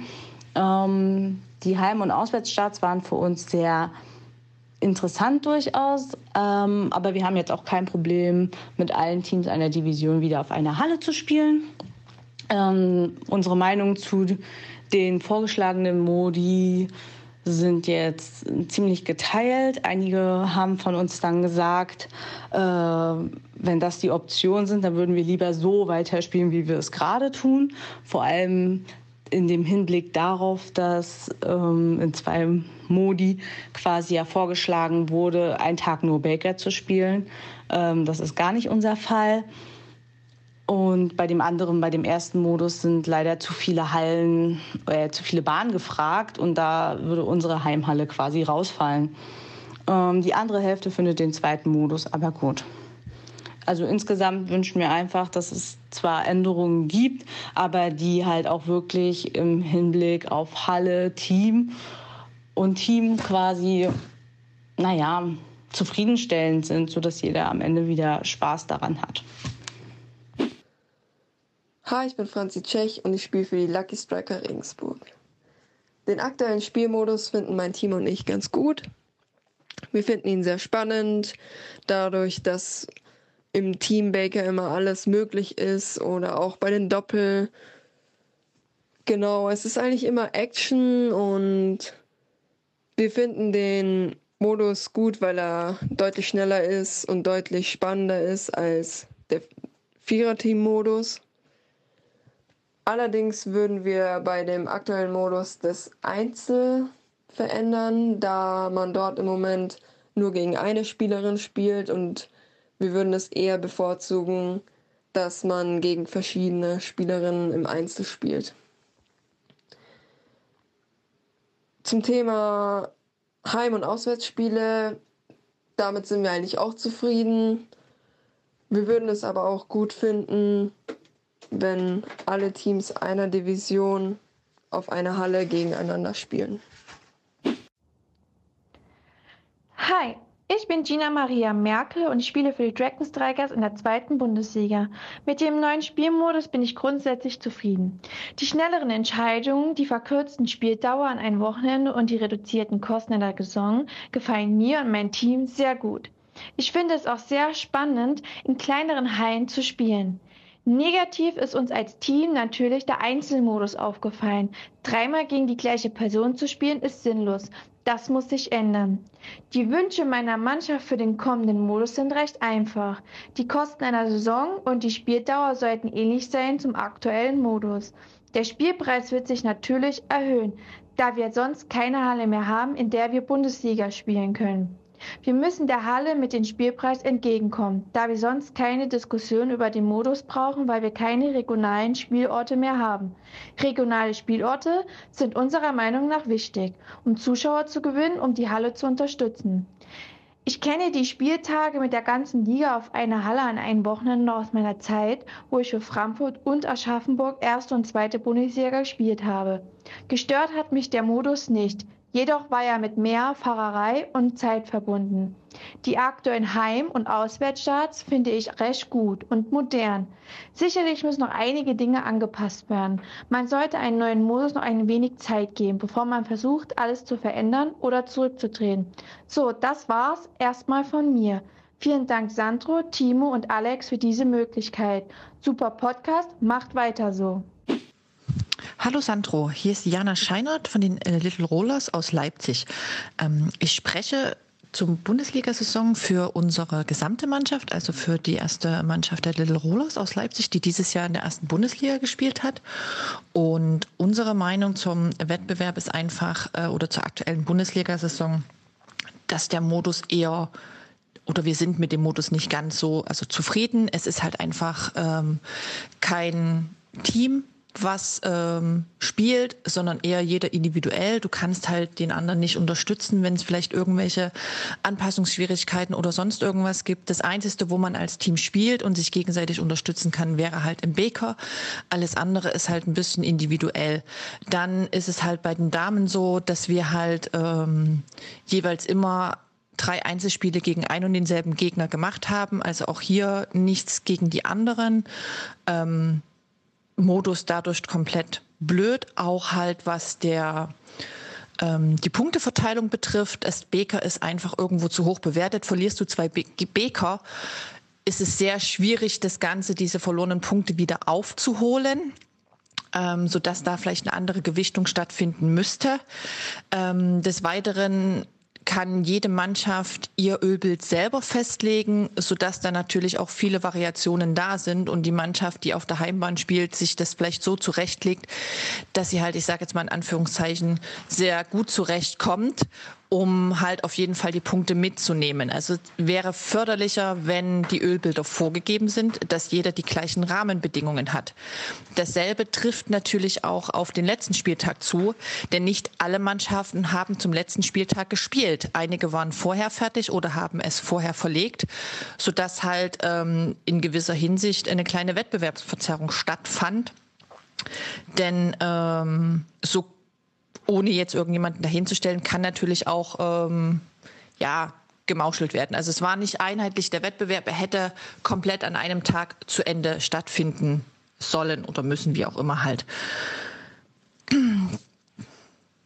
Ähm, die Heim- und Auswärtsstarts waren für uns sehr interessant durchaus, ähm, aber wir haben jetzt auch kein Problem, mit allen Teams einer Division wieder auf einer Halle zu spielen. Ähm, unsere Meinung zu den vorgeschlagenen Modi sind jetzt ziemlich geteilt. Einige haben von uns dann gesagt, äh, wenn das die Optionen sind, dann würden wir lieber so weiterspielen, wie wir es gerade tun. Vor allem in dem Hinblick darauf, dass ähm, in zwei Modi quasi ja vorgeschlagen wurde, einen Tag nur Baker zu spielen. Ähm, das ist gar nicht unser Fall. Und bei dem anderen, bei dem ersten Modus sind leider zu viele Hallen, äh, zu viele Bahnen gefragt und da würde unsere Heimhalle quasi rausfallen. Ähm, die andere Hälfte findet den zweiten Modus, aber gut. Also insgesamt wünschen wir einfach, dass es zwar Änderungen gibt, aber die halt auch wirklich im Hinblick auf Halle, Team und Team quasi, naja, zufriedenstellend sind, sodass jeder am Ende wieder Spaß daran hat. Hi, ich bin Franzi Tschech und ich spiele für die Lucky Striker Regensburg. Den aktuellen Spielmodus finden mein Team und ich ganz gut. Wir finden ihn sehr spannend, dadurch, dass im Team Baker immer alles möglich ist oder auch bei den Doppel. Genau, es ist eigentlich immer Action und wir finden den Modus gut, weil er deutlich schneller ist und deutlich spannender ist als der Viererteam-Modus. Allerdings würden wir bei dem aktuellen Modus das Einzel verändern, da man dort im Moment nur gegen eine Spielerin spielt und wir würden es eher bevorzugen, dass man gegen verschiedene Spielerinnen im Einzel spielt. Zum Thema Heim- und Auswärtsspiele, damit sind wir eigentlich auch zufrieden. Wir würden es aber auch gut finden, wenn alle Teams einer Division auf einer Halle gegeneinander spielen. Hi, ich bin Gina Maria Merkel und ich spiele für die Dragon Strikers in der zweiten Bundesliga. Mit dem neuen Spielmodus bin ich grundsätzlich zufrieden. Die schnelleren Entscheidungen, die verkürzten Spieldauer an einem Wochenende und die reduzierten Kosten in der Saison gefallen mir und mein Team sehr gut. Ich finde es auch sehr spannend, in kleineren Hallen zu spielen. Negativ ist uns als Team natürlich der Einzelmodus aufgefallen. Dreimal gegen die gleiche Person zu spielen ist sinnlos. Das muss sich ändern. Die Wünsche meiner Mannschaft für den kommenden Modus sind recht einfach. Die Kosten einer Saison und die Spieldauer sollten ähnlich sein zum aktuellen Modus. Der Spielpreis wird sich natürlich erhöhen, da wir sonst keine Halle mehr haben, in der wir Bundesliga spielen können. Wir müssen der Halle mit dem Spielpreis entgegenkommen, da wir sonst keine Diskussion über den Modus brauchen, weil wir keine regionalen Spielorte mehr haben. Regionale Spielorte sind unserer Meinung nach wichtig, um Zuschauer zu gewinnen, um die Halle zu unterstützen. Ich kenne die Spieltage mit der ganzen Liga auf einer Halle an einem Wochenende aus meiner Zeit, wo ich für Frankfurt und Aschaffenburg erste und zweite Bundesliga gespielt habe. Gestört hat mich der Modus nicht. Jedoch war er mit mehr Fahrerei und Zeit verbunden. Die aktuellen Heim- und Auswärtsstarts finde ich recht gut und modern. Sicherlich müssen noch einige Dinge angepasst werden. Man sollte einen neuen Modus noch ein wenig Zeit geben, bevor man versucht, alles zu verändern oder zurückzudrehen. So, das war's erstmal von mir. Vielen Dank Sandro, Timo und Alex für diese Möglichkeit. Super Podcast, macht weiter so. Hallo Sandro, hier ist Jana Scheinert von den äh, Little Rollers aus Leipzig. Ähm, ich spreche zum Bundesliga-Saison für unsere gesamte Mannschaft, also für die erste Mannschaft der Little Rollers aus Leipzig, die dieses Jahr in der ersten Bundesliga gespielt hat. Und unsere Meinung zum Wettbewerb ist einfach, äh, oder zur aktuellen Bundesliga-Saison, dass der Modus eher oder wir sind mit dem Modus nicht ganz so also zufrieden. Es ist halt einfach ähm, kein Team, was ähm, spielt, sondern eher jeder individuell. Du kannst halt den anderen nicht unterstützen, wenn es vielleicht irgendwelche Anpassungsschwierigkeiten oder sonst irgendwas gibt. Das Einzige, wo man als Team spielt und sich gegenseitig unterstützen kann, wäre halt im Beker. Alles andere ist halt ein bisschen individuell. Dann ist es halt bei den Damen so, dass wir halt ähm, jeweils immer drei Einzelspiele gegen ein und denselben Gegner gemacht haben. Also auch hier nichts gegen die anderen. Ähm, Modus dadurch komplett blöd. Auch halt, was der ähm, die Punkteverteilung betrifft. Das Beker ist einfach irgendwo zu hoch bewertet. Verlierst du zwei Be ist es sehr schwierig, das Ganze, diese verlorenen Punkte wieder aufzuholen. Ähm, sodass da vielleicht eine andere Gewichtung stattfinden müsste. Ähm, des Weiteren kann jede Mannschaft ihr Ölbild selber festlegen, sodass da natürlich auch viele Variationen da sind und die Mannschaft, die auf der Heimbahn spielt, sich das vielleicht so zurechtlegt, dass sie halt, ich sage jetzt mal in Anführungszeichen, sehr gut zurechtkommt um halt auf jeden Fall die Punkte mitzunehmen. Also wäre förderlicher, wenn die Ölbilder vorgegeben sind, dass jeder die gleichen Rahmenbedingungen hat. Dasselbe trifft natürlich auch auf den letzten Spieltag zu, denn nicht alle Mannschaften haben zum letzten Spieltag gespielt. Einige waren vorher fertig oder haben es vorher verlegt, sodass halt ähm, in gewisser Hinsicht eine kleine Wettbewerbsverzerrung stattfand. Denn ähm, so ohne jetzt irgendjemanden dahinzustellen, kann natürlich auch ähm, ja, gemauschelt werden. Also es war nicht einheitlich der Wettbewerb, er hätte komplett an einem Tag zu Ende stattfinden sollen oder müssen, wie auch immer halt.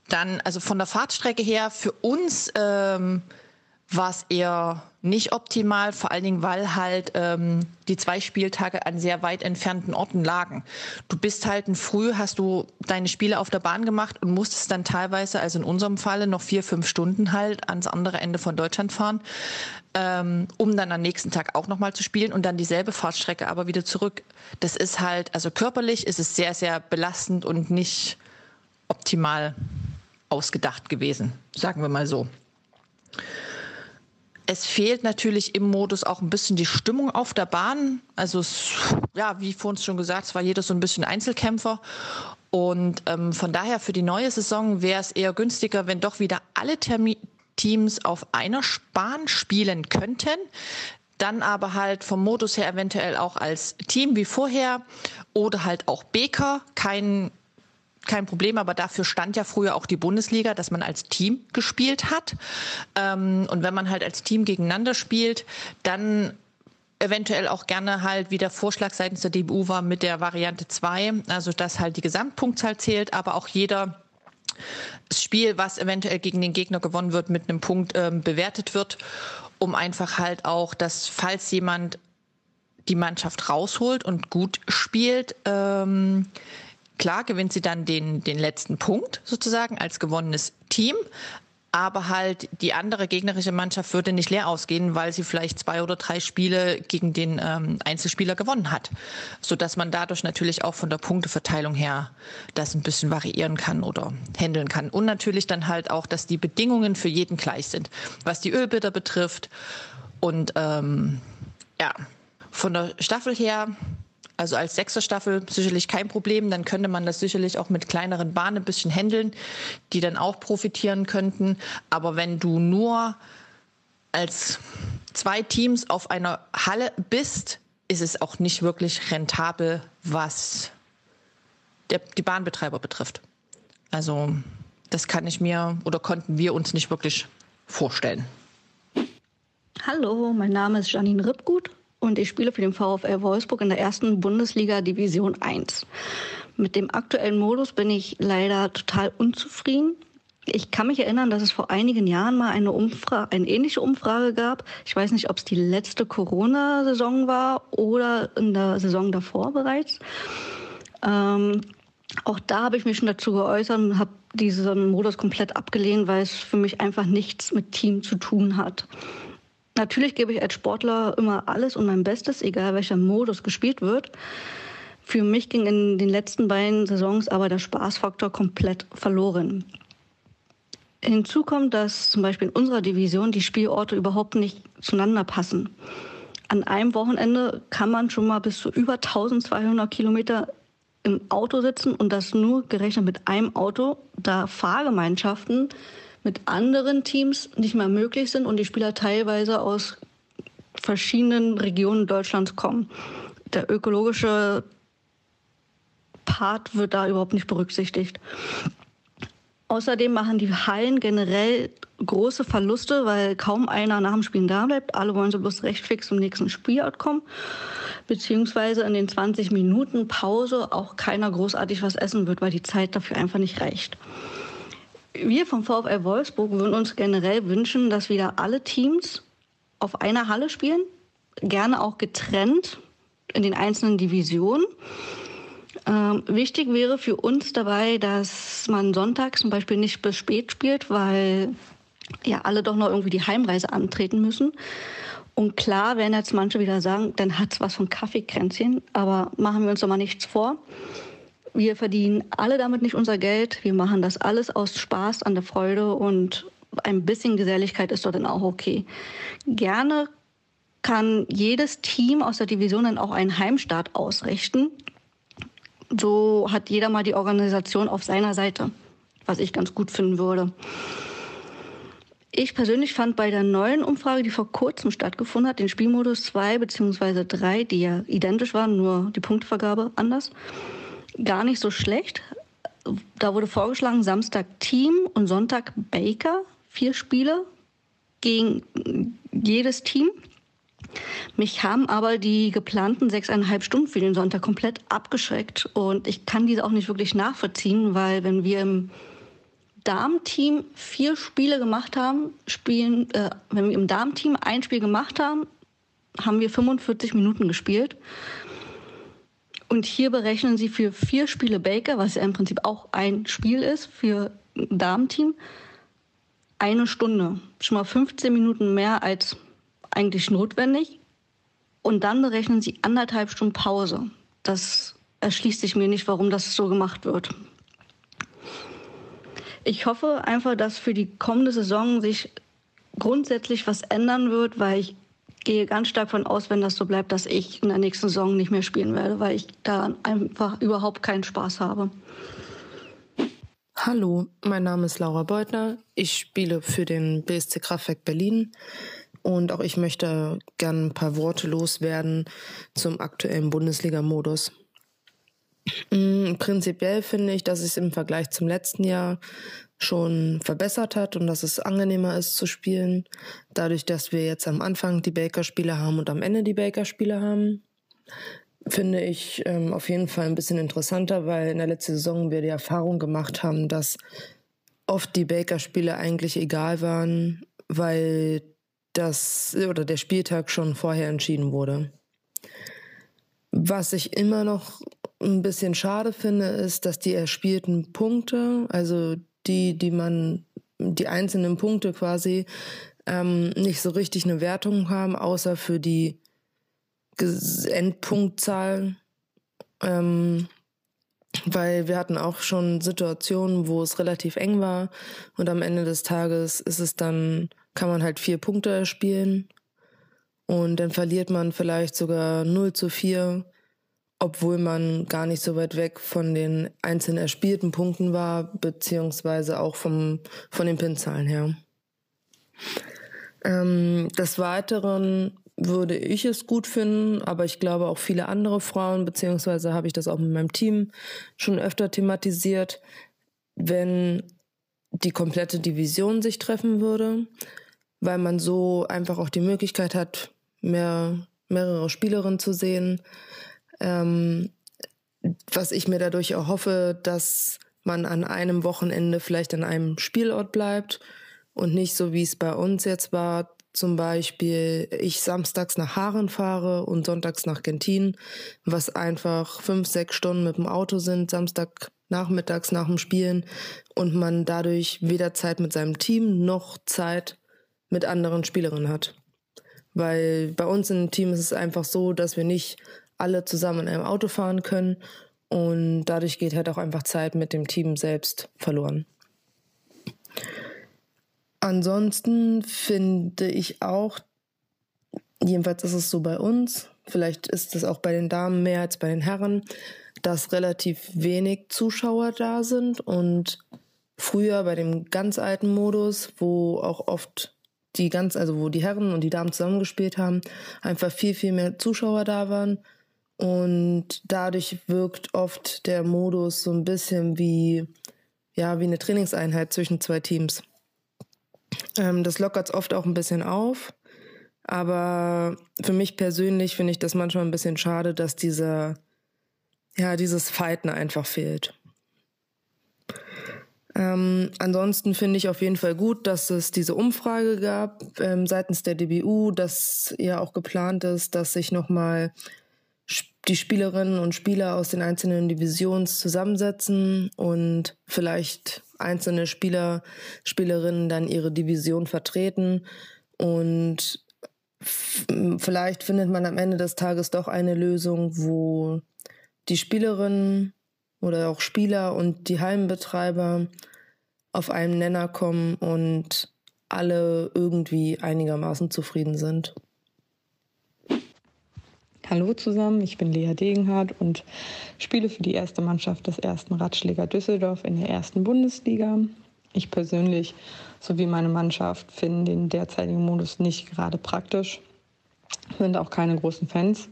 Dann, also von der Fahrtstrecke her, für uns ähm, war es eher nicht optimal, vor allen Dingen, weil halt ähm, die zwei Spieltage an sehr weit entfernten Orten lagen. Du bist halt ein Früh, hast du deine Spiele auf der Bahn gemacht und musstest dann teilweise, also in unserem Falle, noch vier, fünf Stunden halt ans andere Ende von Deutschland fahren, ähm, um dann am nächsten Tag auch nochmal zu spielen und dann dieselbe Fahrtstrecke aber wieder zurück. Das ist halt, also körperlich ist es sehr, sehr belastend und nicht optimal ausgedacht gewesen, sagen wir mal so. Es fehlt natürlich im Modus auch ein bisschen die Stimmung auf der Bahn. Also es, ja, wie vorhin schon gesagt, es war jeder so ein bisschen Einzelkämpfer. Und ähm, von daher für die neue Saison wäre es eher günstiger, wenn doch wieder alle Termi Teams auf einer Bahn spielen könnten. Dann aber halt vom Modus her eventuell auch als Team wie vorher oder halt auch Beker, kein kein Problem, aber dafür stand ja früher auch die Bundesliga, dass man als Team gespielt hat. Ähm, und wenn man halt als Team gegeneinander spielt, dann eventuell auch gerne halt, wie der Vorschlag seitens der DBU war, mit der Variante 2, also dass halt die Gesamtpunktzahl zählt, aber auch jeder Spiel, was eventuell gegen den Gegner gewonnen wird, mit einem Punkt ähm, bewertet wird, um einfach halt auch, dass falls jemand die Mannschaft rausholt und gut spielt, ähm, Klar gewinnt sie dann den, den letzten Punkt sozusagen als gewonnenes Team. Aber halt die andere gegnerische Mannschaft würde nicht leer ausgehen, weil sie vielleicht zwei oder drei Spiele gegen den ähm, Einzelspieler gewonnen hat. Sodass man dadurch natürlich auch von der Punkteverteilung her das ein bisschen variieren kann oder handeln kann. Und natürlich dann halt auch, dass die Bedingungen für jeden gleich sind. Was die Ölbilder betrifft. Und ähm, ja, von der Staffel her also als Sechserstaffel sicherlich kein Problem. Dann könnte man das sicherlich auch mit kleineren Bahnen ein bisschen handeln, die dann auch profitieren könnten. Aber wenn du nur als zwei Teams auf einer Halle bist, ist es auch nicht wirklich rentabel, was der, die Bahnbetreiber betrifft. Also das kann ich mir oder konnten wir uns nicht wirklich vorstellen. Hallo, mein Name ist Janine Rippgut und ich spiele für den VfL Wolfsburg in der ersten Bundesliga Division 1. Mit dem aktuellen Modus bin ich leider total unzufrieden. Ich kann mich erinnern, dass es vor einigen Jahren mal eine, Umfrage, eine ähnliche Umfrage gab. Ich weiß nicht, ob es die letzte Corona-Saison war oder in der Saison davor bereits. Ähm, Auch da habe ich mich schon dazu geäußert und habe diesen Modus komplett abgelehnt, weil es für mich einfach nichts mit Team zu tun hat. Natürlich gebe ich als Sportler immer alles und mein Bestes, egal welcher Modus gespielt wird. Für mich ging in den letzten beiden Saisons aber der Spaßfaktor komplett verloren. Hinzu kommt, dass zum Beispiel in unserer Division die Spielorte überhaupt nicht zueinander passen. An einem Wochenende kann man schon mal bis zu über 1200 Kilometer im Auto sitzen und das nur gerechnet mit einem Auto, da Fahrgemeinschaften mit anderen Teams nicht mehr möglich sind und die Spieler teilweise aus verschiedenen Regionen Deutschlands kommen. Der ökologische Part wird da überhaupt nicht berücksichtigt. Außerdem machen die Hallen generell große Verluste, weil kaum einer nach dem Spielen da bleibt. Alle wollen so bloß recht fix zum nächsten Spielort kommen. Beziehungsweise in den 20 Minuten Pause auch keiner großartig was essen wird, weil die Zeit dafür einfach nicht reicht. Wir vom VfL Wolfsburg würden uns generell wünschen, dass wieder alle Teams auf einer Halle spielen, gerne auch getrennt in den einzelnen Divisionen. Ähm, wichtig wäre für uns dabei, dass man sonntags zum Beispiel nicht bis spät spielt, weil ja alle doch noch irgendwie die Heimreise antreten müssen. Und klar werden jetzt manche wieder sagen, dann hat es was von Kaffeekränzchen, aber machen wir uns doch mal nichts vor. Wir verdienen alle damit nicht unser Geld. Wir machen das alles aus Spaß an der Freude und ein bisschen Geselligkeit ist dort dann auch okay. Gerne kann jedes Team aus der Division dann auch einen Heimstart ausrichten. So hat jeder mal die Organisation auf seiner Seite, was ich ganz gut finden würde. Ich persönlich fand bei der neuen Umfrage, die vor kurzem stattgefunden hat, den Spielmodus 2 bzw. 3, die ja identisch waren, nur die Punktevergabe anders, gar nicht so schlecht. Da wurde vorgeschlagen, Samstag Team und Sonntag Baker, vier Spiele gegen jedes Team. Mich haben aber die geplanten sechseinhalb Stunden für den Sonntag komplett abgeschreckt und ich kann diese auch nicht wirklich nachvollziehen, weil wenn wir im Damenteam vier Spiele gemacht haben, spielen, äh, wenn wir im Damenteam ein Spiel gemacht haben, haben wir 45 Minuten gespielt. Und hier berechnen sie für vier Spiele Baker, was ja im Prinzip auch ein Spiel ist für ein Damenteam, eine Stunde. Schon mal 15 Minuten mehr als eigentlich notwendig. Und dann berechnen sie anderthalb Stunden Pause. Das erschließt sich mir nicht, warum das so gemacht wird. Ich hoffe einfach, dass für die kommende Saison sich grundsätzlich was ändern wird, weil ich gehe ganz stark von aus, wenn das so bleibt, dass ich in der nächsten Saison nicht mehr spielen werde, weil ich da einfach überhaupt keinen Spaß habe. Hallo, mein Name ist Laura Beutner. Ich spiele für den BSC Kraftwerk Berlin und auch ich möchte gerne ein paar Worte loswerden zum aktuellen Bundesliga-Modus. Mm, prinzipiell finde ich, dass es im Vergleich zum letzten Jahr schon verbessert hat und dass es angenehmer ist zu spielen. Dadurch, dass wir jetzt am Anfang die Baker-Spiele haben und am Ende die Baker-Spiele haben, finde ich ähm, auf jeden Fall ein bisschen interessanter, weil in der letzten Saison wir die Erfahrung gemacht haben, dass oft die Baker-Spiele eigentlich egal waren, weil das oder der Spieltag schon vorher entschieden wurde. Was ich immer noch ein bisschen schade finde, ist, dass die erspielten Punkte, also die, die man, die einzelnen Punkte quasi, ähm, nicht so richtig eine Wertung haben, außer für die Endpunktzahl. Ähm, weil wir hatten auch schon Situationen, wo es relativ eng war und am Ende des Tages ist es dann kann man halt vier Punkte erspielen und dann verliert man vielleicht sogar 0 zu 4, obwohl man gar nicht so weit weg von den einzelnen erspielten Punkten war, beziehungsweise auch vom, von den Pinzahlen her. Ähm, des Weiteren würde ich es gut finden, aber ich glaube auch viele andere Frauen, beziehungsweise habe ich das auch mit meinem Team schon öfter thematisiert, wenn die komplette Division sich treffen würde weil man so einfach auch die Möglichkeit hat, mehr, mehrere Spielerinnen zu sehen. Ähm, was ich mir dadurch erhoffe, dass man an einem Wochenende vielleicht an einem Spielort bleibt und nicht so wie es bei uns jetzt war, zum Beispiel ich samstags nach Haaren fahre und sonntags nach Gentin, was einfach fünf, sechs Stunden mit dem Auto sind, Samstag nachmittags nach dem Spielen und man dadurch weder Zeit mit seinem Team noch Zeit mit anderen Spielerinnen hat. Weil bei uns im Team ist es einfach so, dass wir nicht alle zusammen in einem Auto fahren können und dadurch geht halt auch einfach Zeit mit dem Team selbst verloren. Ansonsten finde ich auch, jedenfalls ist es so bei uns, vielleicht ist es auch bei den Damen mehr als bei den Herren, dass relativ wenig Zuschauer da sind und früher bei dem ganz alten Modus, wo auch oft die ganz, also wo die Herren und die Damen zusammengespielt haben, einfach viel, viel mehr Zuschauer da waren. Und dadurch wirkt oft der Modus so ein bisschen wie, ja, wie eine Trainingseinheit zwischen zwei Teams. Ähm, das lockert es oft auch ein bisschen auf. Aber für mich persönlich finde ich das manchmal ein bisschen schade, dass dieser, ja, dieses Fighten einfach fehlt. Ähm, ansonsten finde ich auf jeden Fall gut, dass es diese Umfrage gab ähm, seitens der DBU, dass ja auch geplant ist, dass sich nochmal die Spielerinnen und Spieler aus den einzelnen Divisions zusammensetzen und vielleicht einzelne Spieler, Spielerinnen dann ihre Division vertreten und vielleicht findet man am Ende des Tages doch eine Lösung, wo die Spielerinnen oder auch Spieler und die Heimbetreiber auf einen Nenner kommen und alle irgendwie einigermaßen zufrieden sind. Hallo zusammen, ich bin Lea Degenhardt und spiele für die erste Mannschaft des ersten Ratschläger Düsseldorf in der ersten Bundesliga. Ich persönlich sowie meine Mannschaft finden den derzeitigen Modus nicht gerade praktisch, sind auch keine großen Fans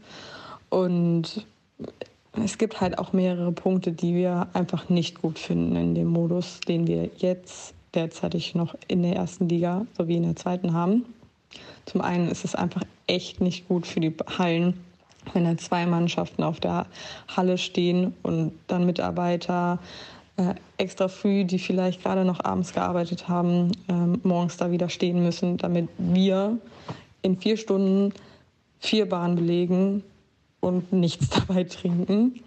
und es gibt halt auch mehrere Punkte, die wir einfach nicht gut finden in dem Modus, den wir jetzt derzeitig noch in der ersten Liga sowie in der zweiten haben. Zum einen ist es einfach echt nicht gut für die Hallen, wenn da zwei Mannschaften auf der Halle stehen und dann Mitarbeiter äh, extra früh, die vielleicht gerade noch abends gearbeitet haben, äh, morgens da wieder stehen müssen, damit wir in vier Stunden vier Bahnen belegen und nichts *laughs* dabei trinken.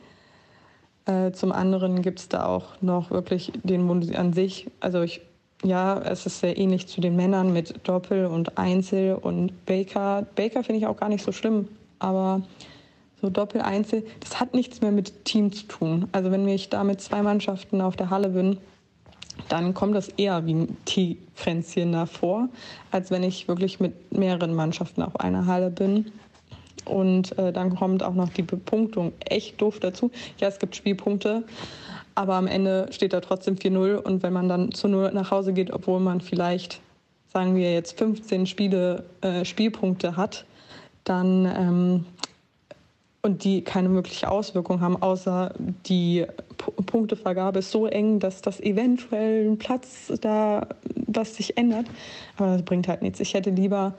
Äh, zum anderen gibt es da auch noch wirklich den Bund an sich. Also ich, ja, es ist sehr ähnlich zu den Männern mit Doppel und Einzel und Baker. Baker finde ich auch gar nicht so schlimm, aber so Doppel, Einzel, das hat nichts mehr mit Team zu tun. Also wenn ich da mit zwei Mannschaften auf der Halle bin, dann kommt das eher wie ein T-Kränzchen davor, als wenn ich wirklich mit mehreren Mannschaften auf einer Halle bin. Und äh, dann kommt auch noch die Bepunktung echt doof dazu. Ja, es gibt Spielpunkte, aber am Ende steht da trotzdem 4-0. Und wenn man dann zu 0 nach Hause geht, obwohl man vielleicht, sagen wir jetzt, 15 Spiele, äh, Spielpunkte hat, dann ähm, und die keine mögliche Auswirkung haben, außer die P Punktevergabe ist so eng, dass das eventuell ein Platz da, was sich ändert. Aber das bringt halt nichts. Ich hätte lieber,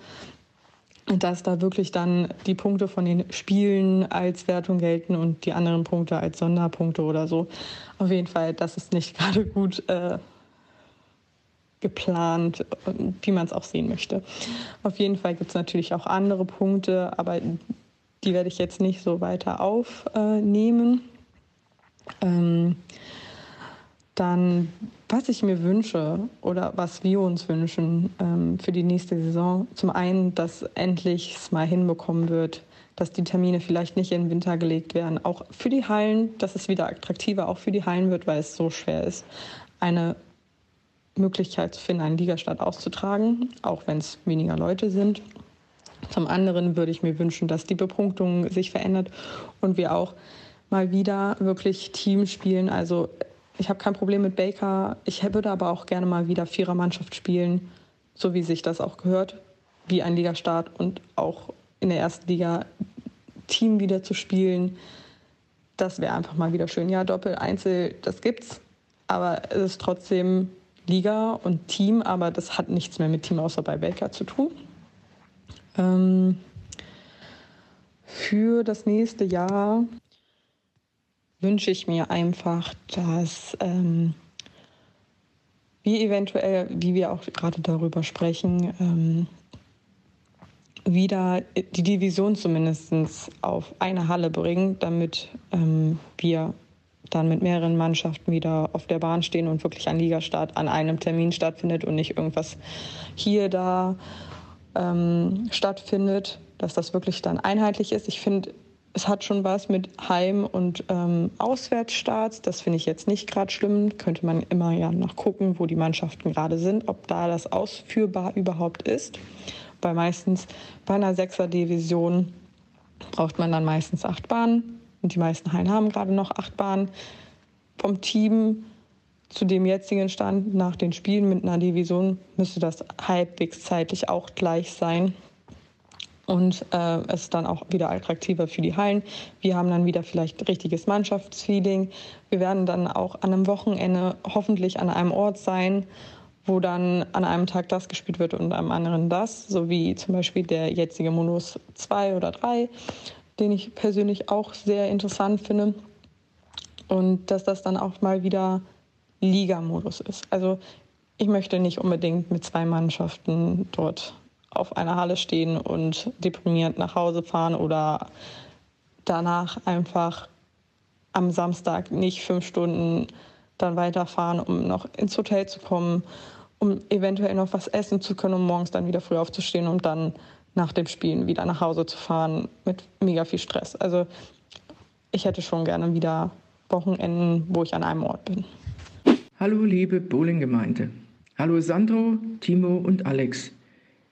dass da wirklich dann die Punkte von den Spielen als Wertung gelten und die anderen Punkte als Sonderpunkte oder so. Auf jeden Fall, das ist nicht *laughs* gerade gut äh, geplant, wie man es auch sehen möchte. Auf jeden Fall gibt es natürlich auch andere Punkte, aber die werde ich jetzt nicht so weiter aufnehmen. Ähm, dann, was ich mir wünsche oder was wir uns wünschen ähm, für die nächste Saison, zum einen, dass endlich es mal hinbekommen wird, dass die Termine vielleicht nicht in den Winter gelegt werden. Auch für die Hallen, dass es wieder attraktiver auch für die Hallen wird, weil es so schwer ist, eine Möglichkeit zu finden, einen Ligastart auszutragen, auch wenn es weniger Leute sind. Zum anderen würde ich mir wünschen, dass die Bepunktung sich verändert und wir auch mal wieder wirklich Team spielen. Also ich habe kein Problem mit Baker. Ich würde aber auch gerne mal wieder Vierermannschaft spielen, so wie sich das auch gehört, wie ein Ligastart und auch in der ersten Liga Team wieder zu spielen. Das wäre einfach mal wieder schön. Ja, Doppel, Einzel, das gibt's, aber es ist trotzdem Liga und Team, aber das hat nichts mehr mit Team außer bei Baker zu tun. Ähm, für das nächste Jahr wünsche ich mir einfach, dass ähm, wir eventuell, wie wir auch gerade darüber sprechen, ähm, wieder die Division zumindest auf eine Halle bringen, damit ähm, wir dann mit mehreren Mannschaften wieder auf der Bahn stehen und wirklich ein Ligastart an einem Termin stattfindet und nicht irgendwas hier, da ähm, stattfindet, dass das wirklich dann einheitlich ist. Ich finde, es hat schon was mit Heim- und ähm, Auswärtsstarts. Das finde ich jetzt nicht gerade schlimm. Könnte man immer ja nachgucken, wo die Mannschaften gerade sind, ob da das ausführbar überhaupt ist. Weil meistens bei einer Sechser-Division braucht man dann meistens acht Bahnen. Und die meisten Hallen haben gerade noch acht Bahnen. Vom Team zu dem jetzigen Stand nach den Spielen mit einer Division müsste das halbwegs zeitlich auch gleich sein und äh, es ist dann auch wieder attraktiver für die Hallen. Wir haben dann wieder vielleicht richtiges Mannschaftsfeeling. Wir werden dann auch an einem Wochenende hoffentlich an einem Ort sein, wo dann an einem Tag das gespielt wird und am anderen das, so wie zum Beispiel der jetzige Modus 2 oder 3, den ich persönlich auch sehr interessant finde. Und dass das dann auch mal wieder Liga-Modus ist. Also ich möchte nicht unbedingt mit zwei Mannschaften dort auf einer Halle stehen und deprimiert nach Hause fahren oder danach einfach am Samstag nicht fünf Stunden dann weiterfahren, um noch ins Hotel zu kommen, um eventuell noch was essen zu können, um morgens dann wieder früh aufzustehen und dann nach dem Spielen wieder nach Hause zu fahren mit mega viel Stress. Also ich hätte schon gerne wieder Wochenenden, wo ich an einem Ort bin. Hallo liebe Bowling-Gemeinde. Hallo Sandro, Timo und Alex.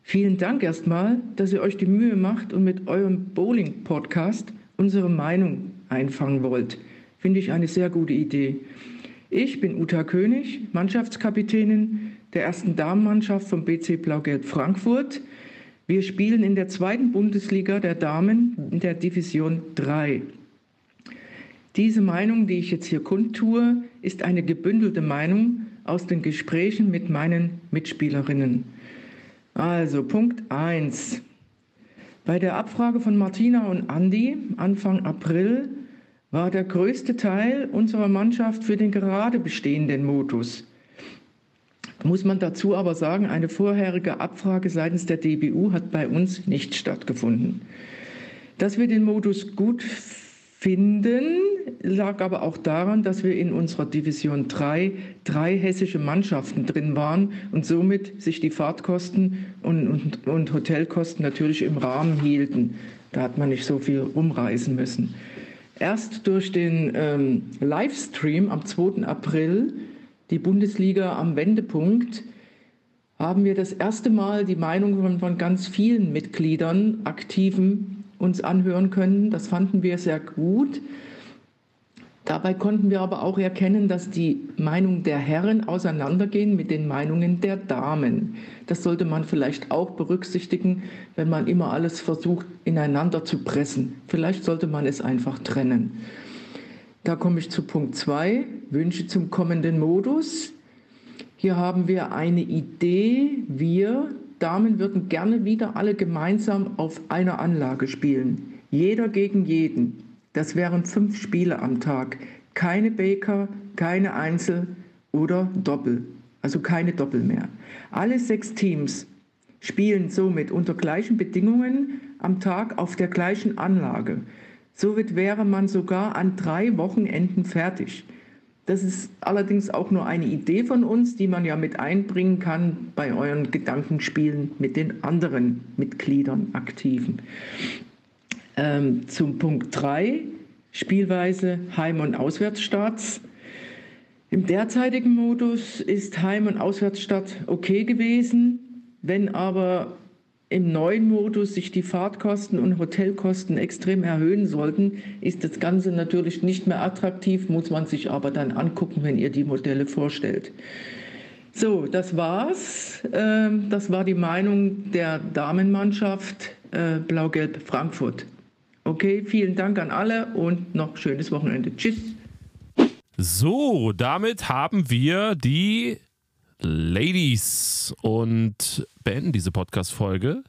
Vielen Dank erstmal, dass ihr euch die Mühe macht und mit eurem Bowling-Podcast unsere Meinung einfangen wollt. Finde ich eine sehr gute Idee. Ich bin Uta König, Mannschaftskapitänin der ersten Damenmannschaft vom BC Blau-Gelb Frankfurt. Wir spielen in der zweiten Bundesliga der Damen in der Division 3. Diese Meinung, die ich jetzt hier kundtue, ist eine gebündelte Meinung aus den Gesprächen mit meinen Mitspielerinnen. Also Punkt 1. Bei der Abfrage von Martina und Andi Anfang April war der größte Teil unserer Mannschaft für den gerade bestehenden Modus. Muss man dazu aber sagen, eine vorherige Abfrage seitens der DBU hat bei uns nicht stattgefunden. Dass wir den Modus gut finden, lag aber auch daran, dass wir in unserer Division 3 drei hessische Mannschaften drin waren und somit sich die Fahrtkosten und, und, und Hotelkosten natürlich im Rahmen hielten. Da hat man nicht so viel rumreisen müssen. Erst durch den ähm, Livestream am 2. April, die Bundesliga am Wendepunkt, haben wir das erste Mal die Meinung von, von ganz vielen Mitgliedern, aktiven uns anhören können. Das fanden wir sehr gut. Dabei konnten wir aber auch erkennen, dass die Meinungen der Herren auseinandergehen mit den Meinungen der Damen. Das sollte man vielleicht auch berücksichtigen, wenn man immer alles versucht, ineinander zu pressen. Vielleicht sollte man es einfach trennen. Da komme ich zu Punkt 2, Wünsche zum kommenden Modus. Hier haben wir eine Idee. Wir, Damen würden gerne wieder alle gemeinsam auf einer Anlage spielen. Jeder gegen jeden. Das wären fünf Spiele am Tag. Keine Baker, keine Einzel oder Doppel. Also keine Doppel mehr. Alle sechs Teams spielen somit unter gleichen Bedingungen am Tag auf der gleichen Anlage. Somit wäre man sogar an drei Wochenenden fertig. Das ist allerdings auch nur eine Idee von uns, die man ja mit einbringen kann bei euren Gedankenspielen mit den anderen Mitgliedern, Aktiven. Ähm, zum Punkt 3, Spielweise Heim- und Auswärtsstarts. Im derzeitigen Modus ist Heim- und Auswärtsstart okay gewesen. Wenn aber im neuen Modus sich die Fahrtkosten und Hotelkosten extrem erhöhen sollten, ist das Ganze natürlich nicht mehr attraktiv, muss man sich aber dann angucken, wenn ihr die Modelle vorstellt. So, das war's. Ähm, das war die Meinung der Damenmannschaft äh, Blau-Gelb Frankfurt. Okay, vielen Dank an alle und noch schönes Wochenende. Tschüss. So, damit haben wir die Ladies und beenden diese Podcast-Folge,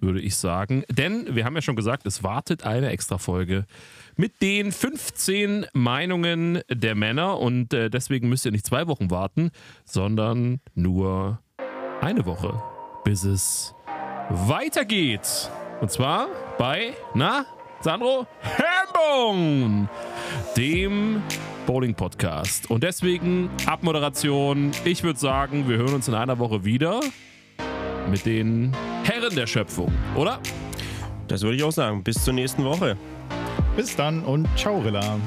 würde ich sagen. Denn wir haben ja schon gesagt, es wartet eine Extra-Folge mit den 15 Meinungen der Männer und äh, deswegen müsst ihr nicht zwei Wochen warten, sondern nur eine Woche, bis es weiter geht's. Und zwar bei, na, Sandro? Hambone, dem Bowling-Podcast. Und deswegen Abmoderation. Ich würde sagen, wir hören uns in einer Woche wieder mit den Herren der Schöpfung, oder? Das würde ich auch sagen. Bis zur nächsten Woche. Bis dann und ciao, Rilla.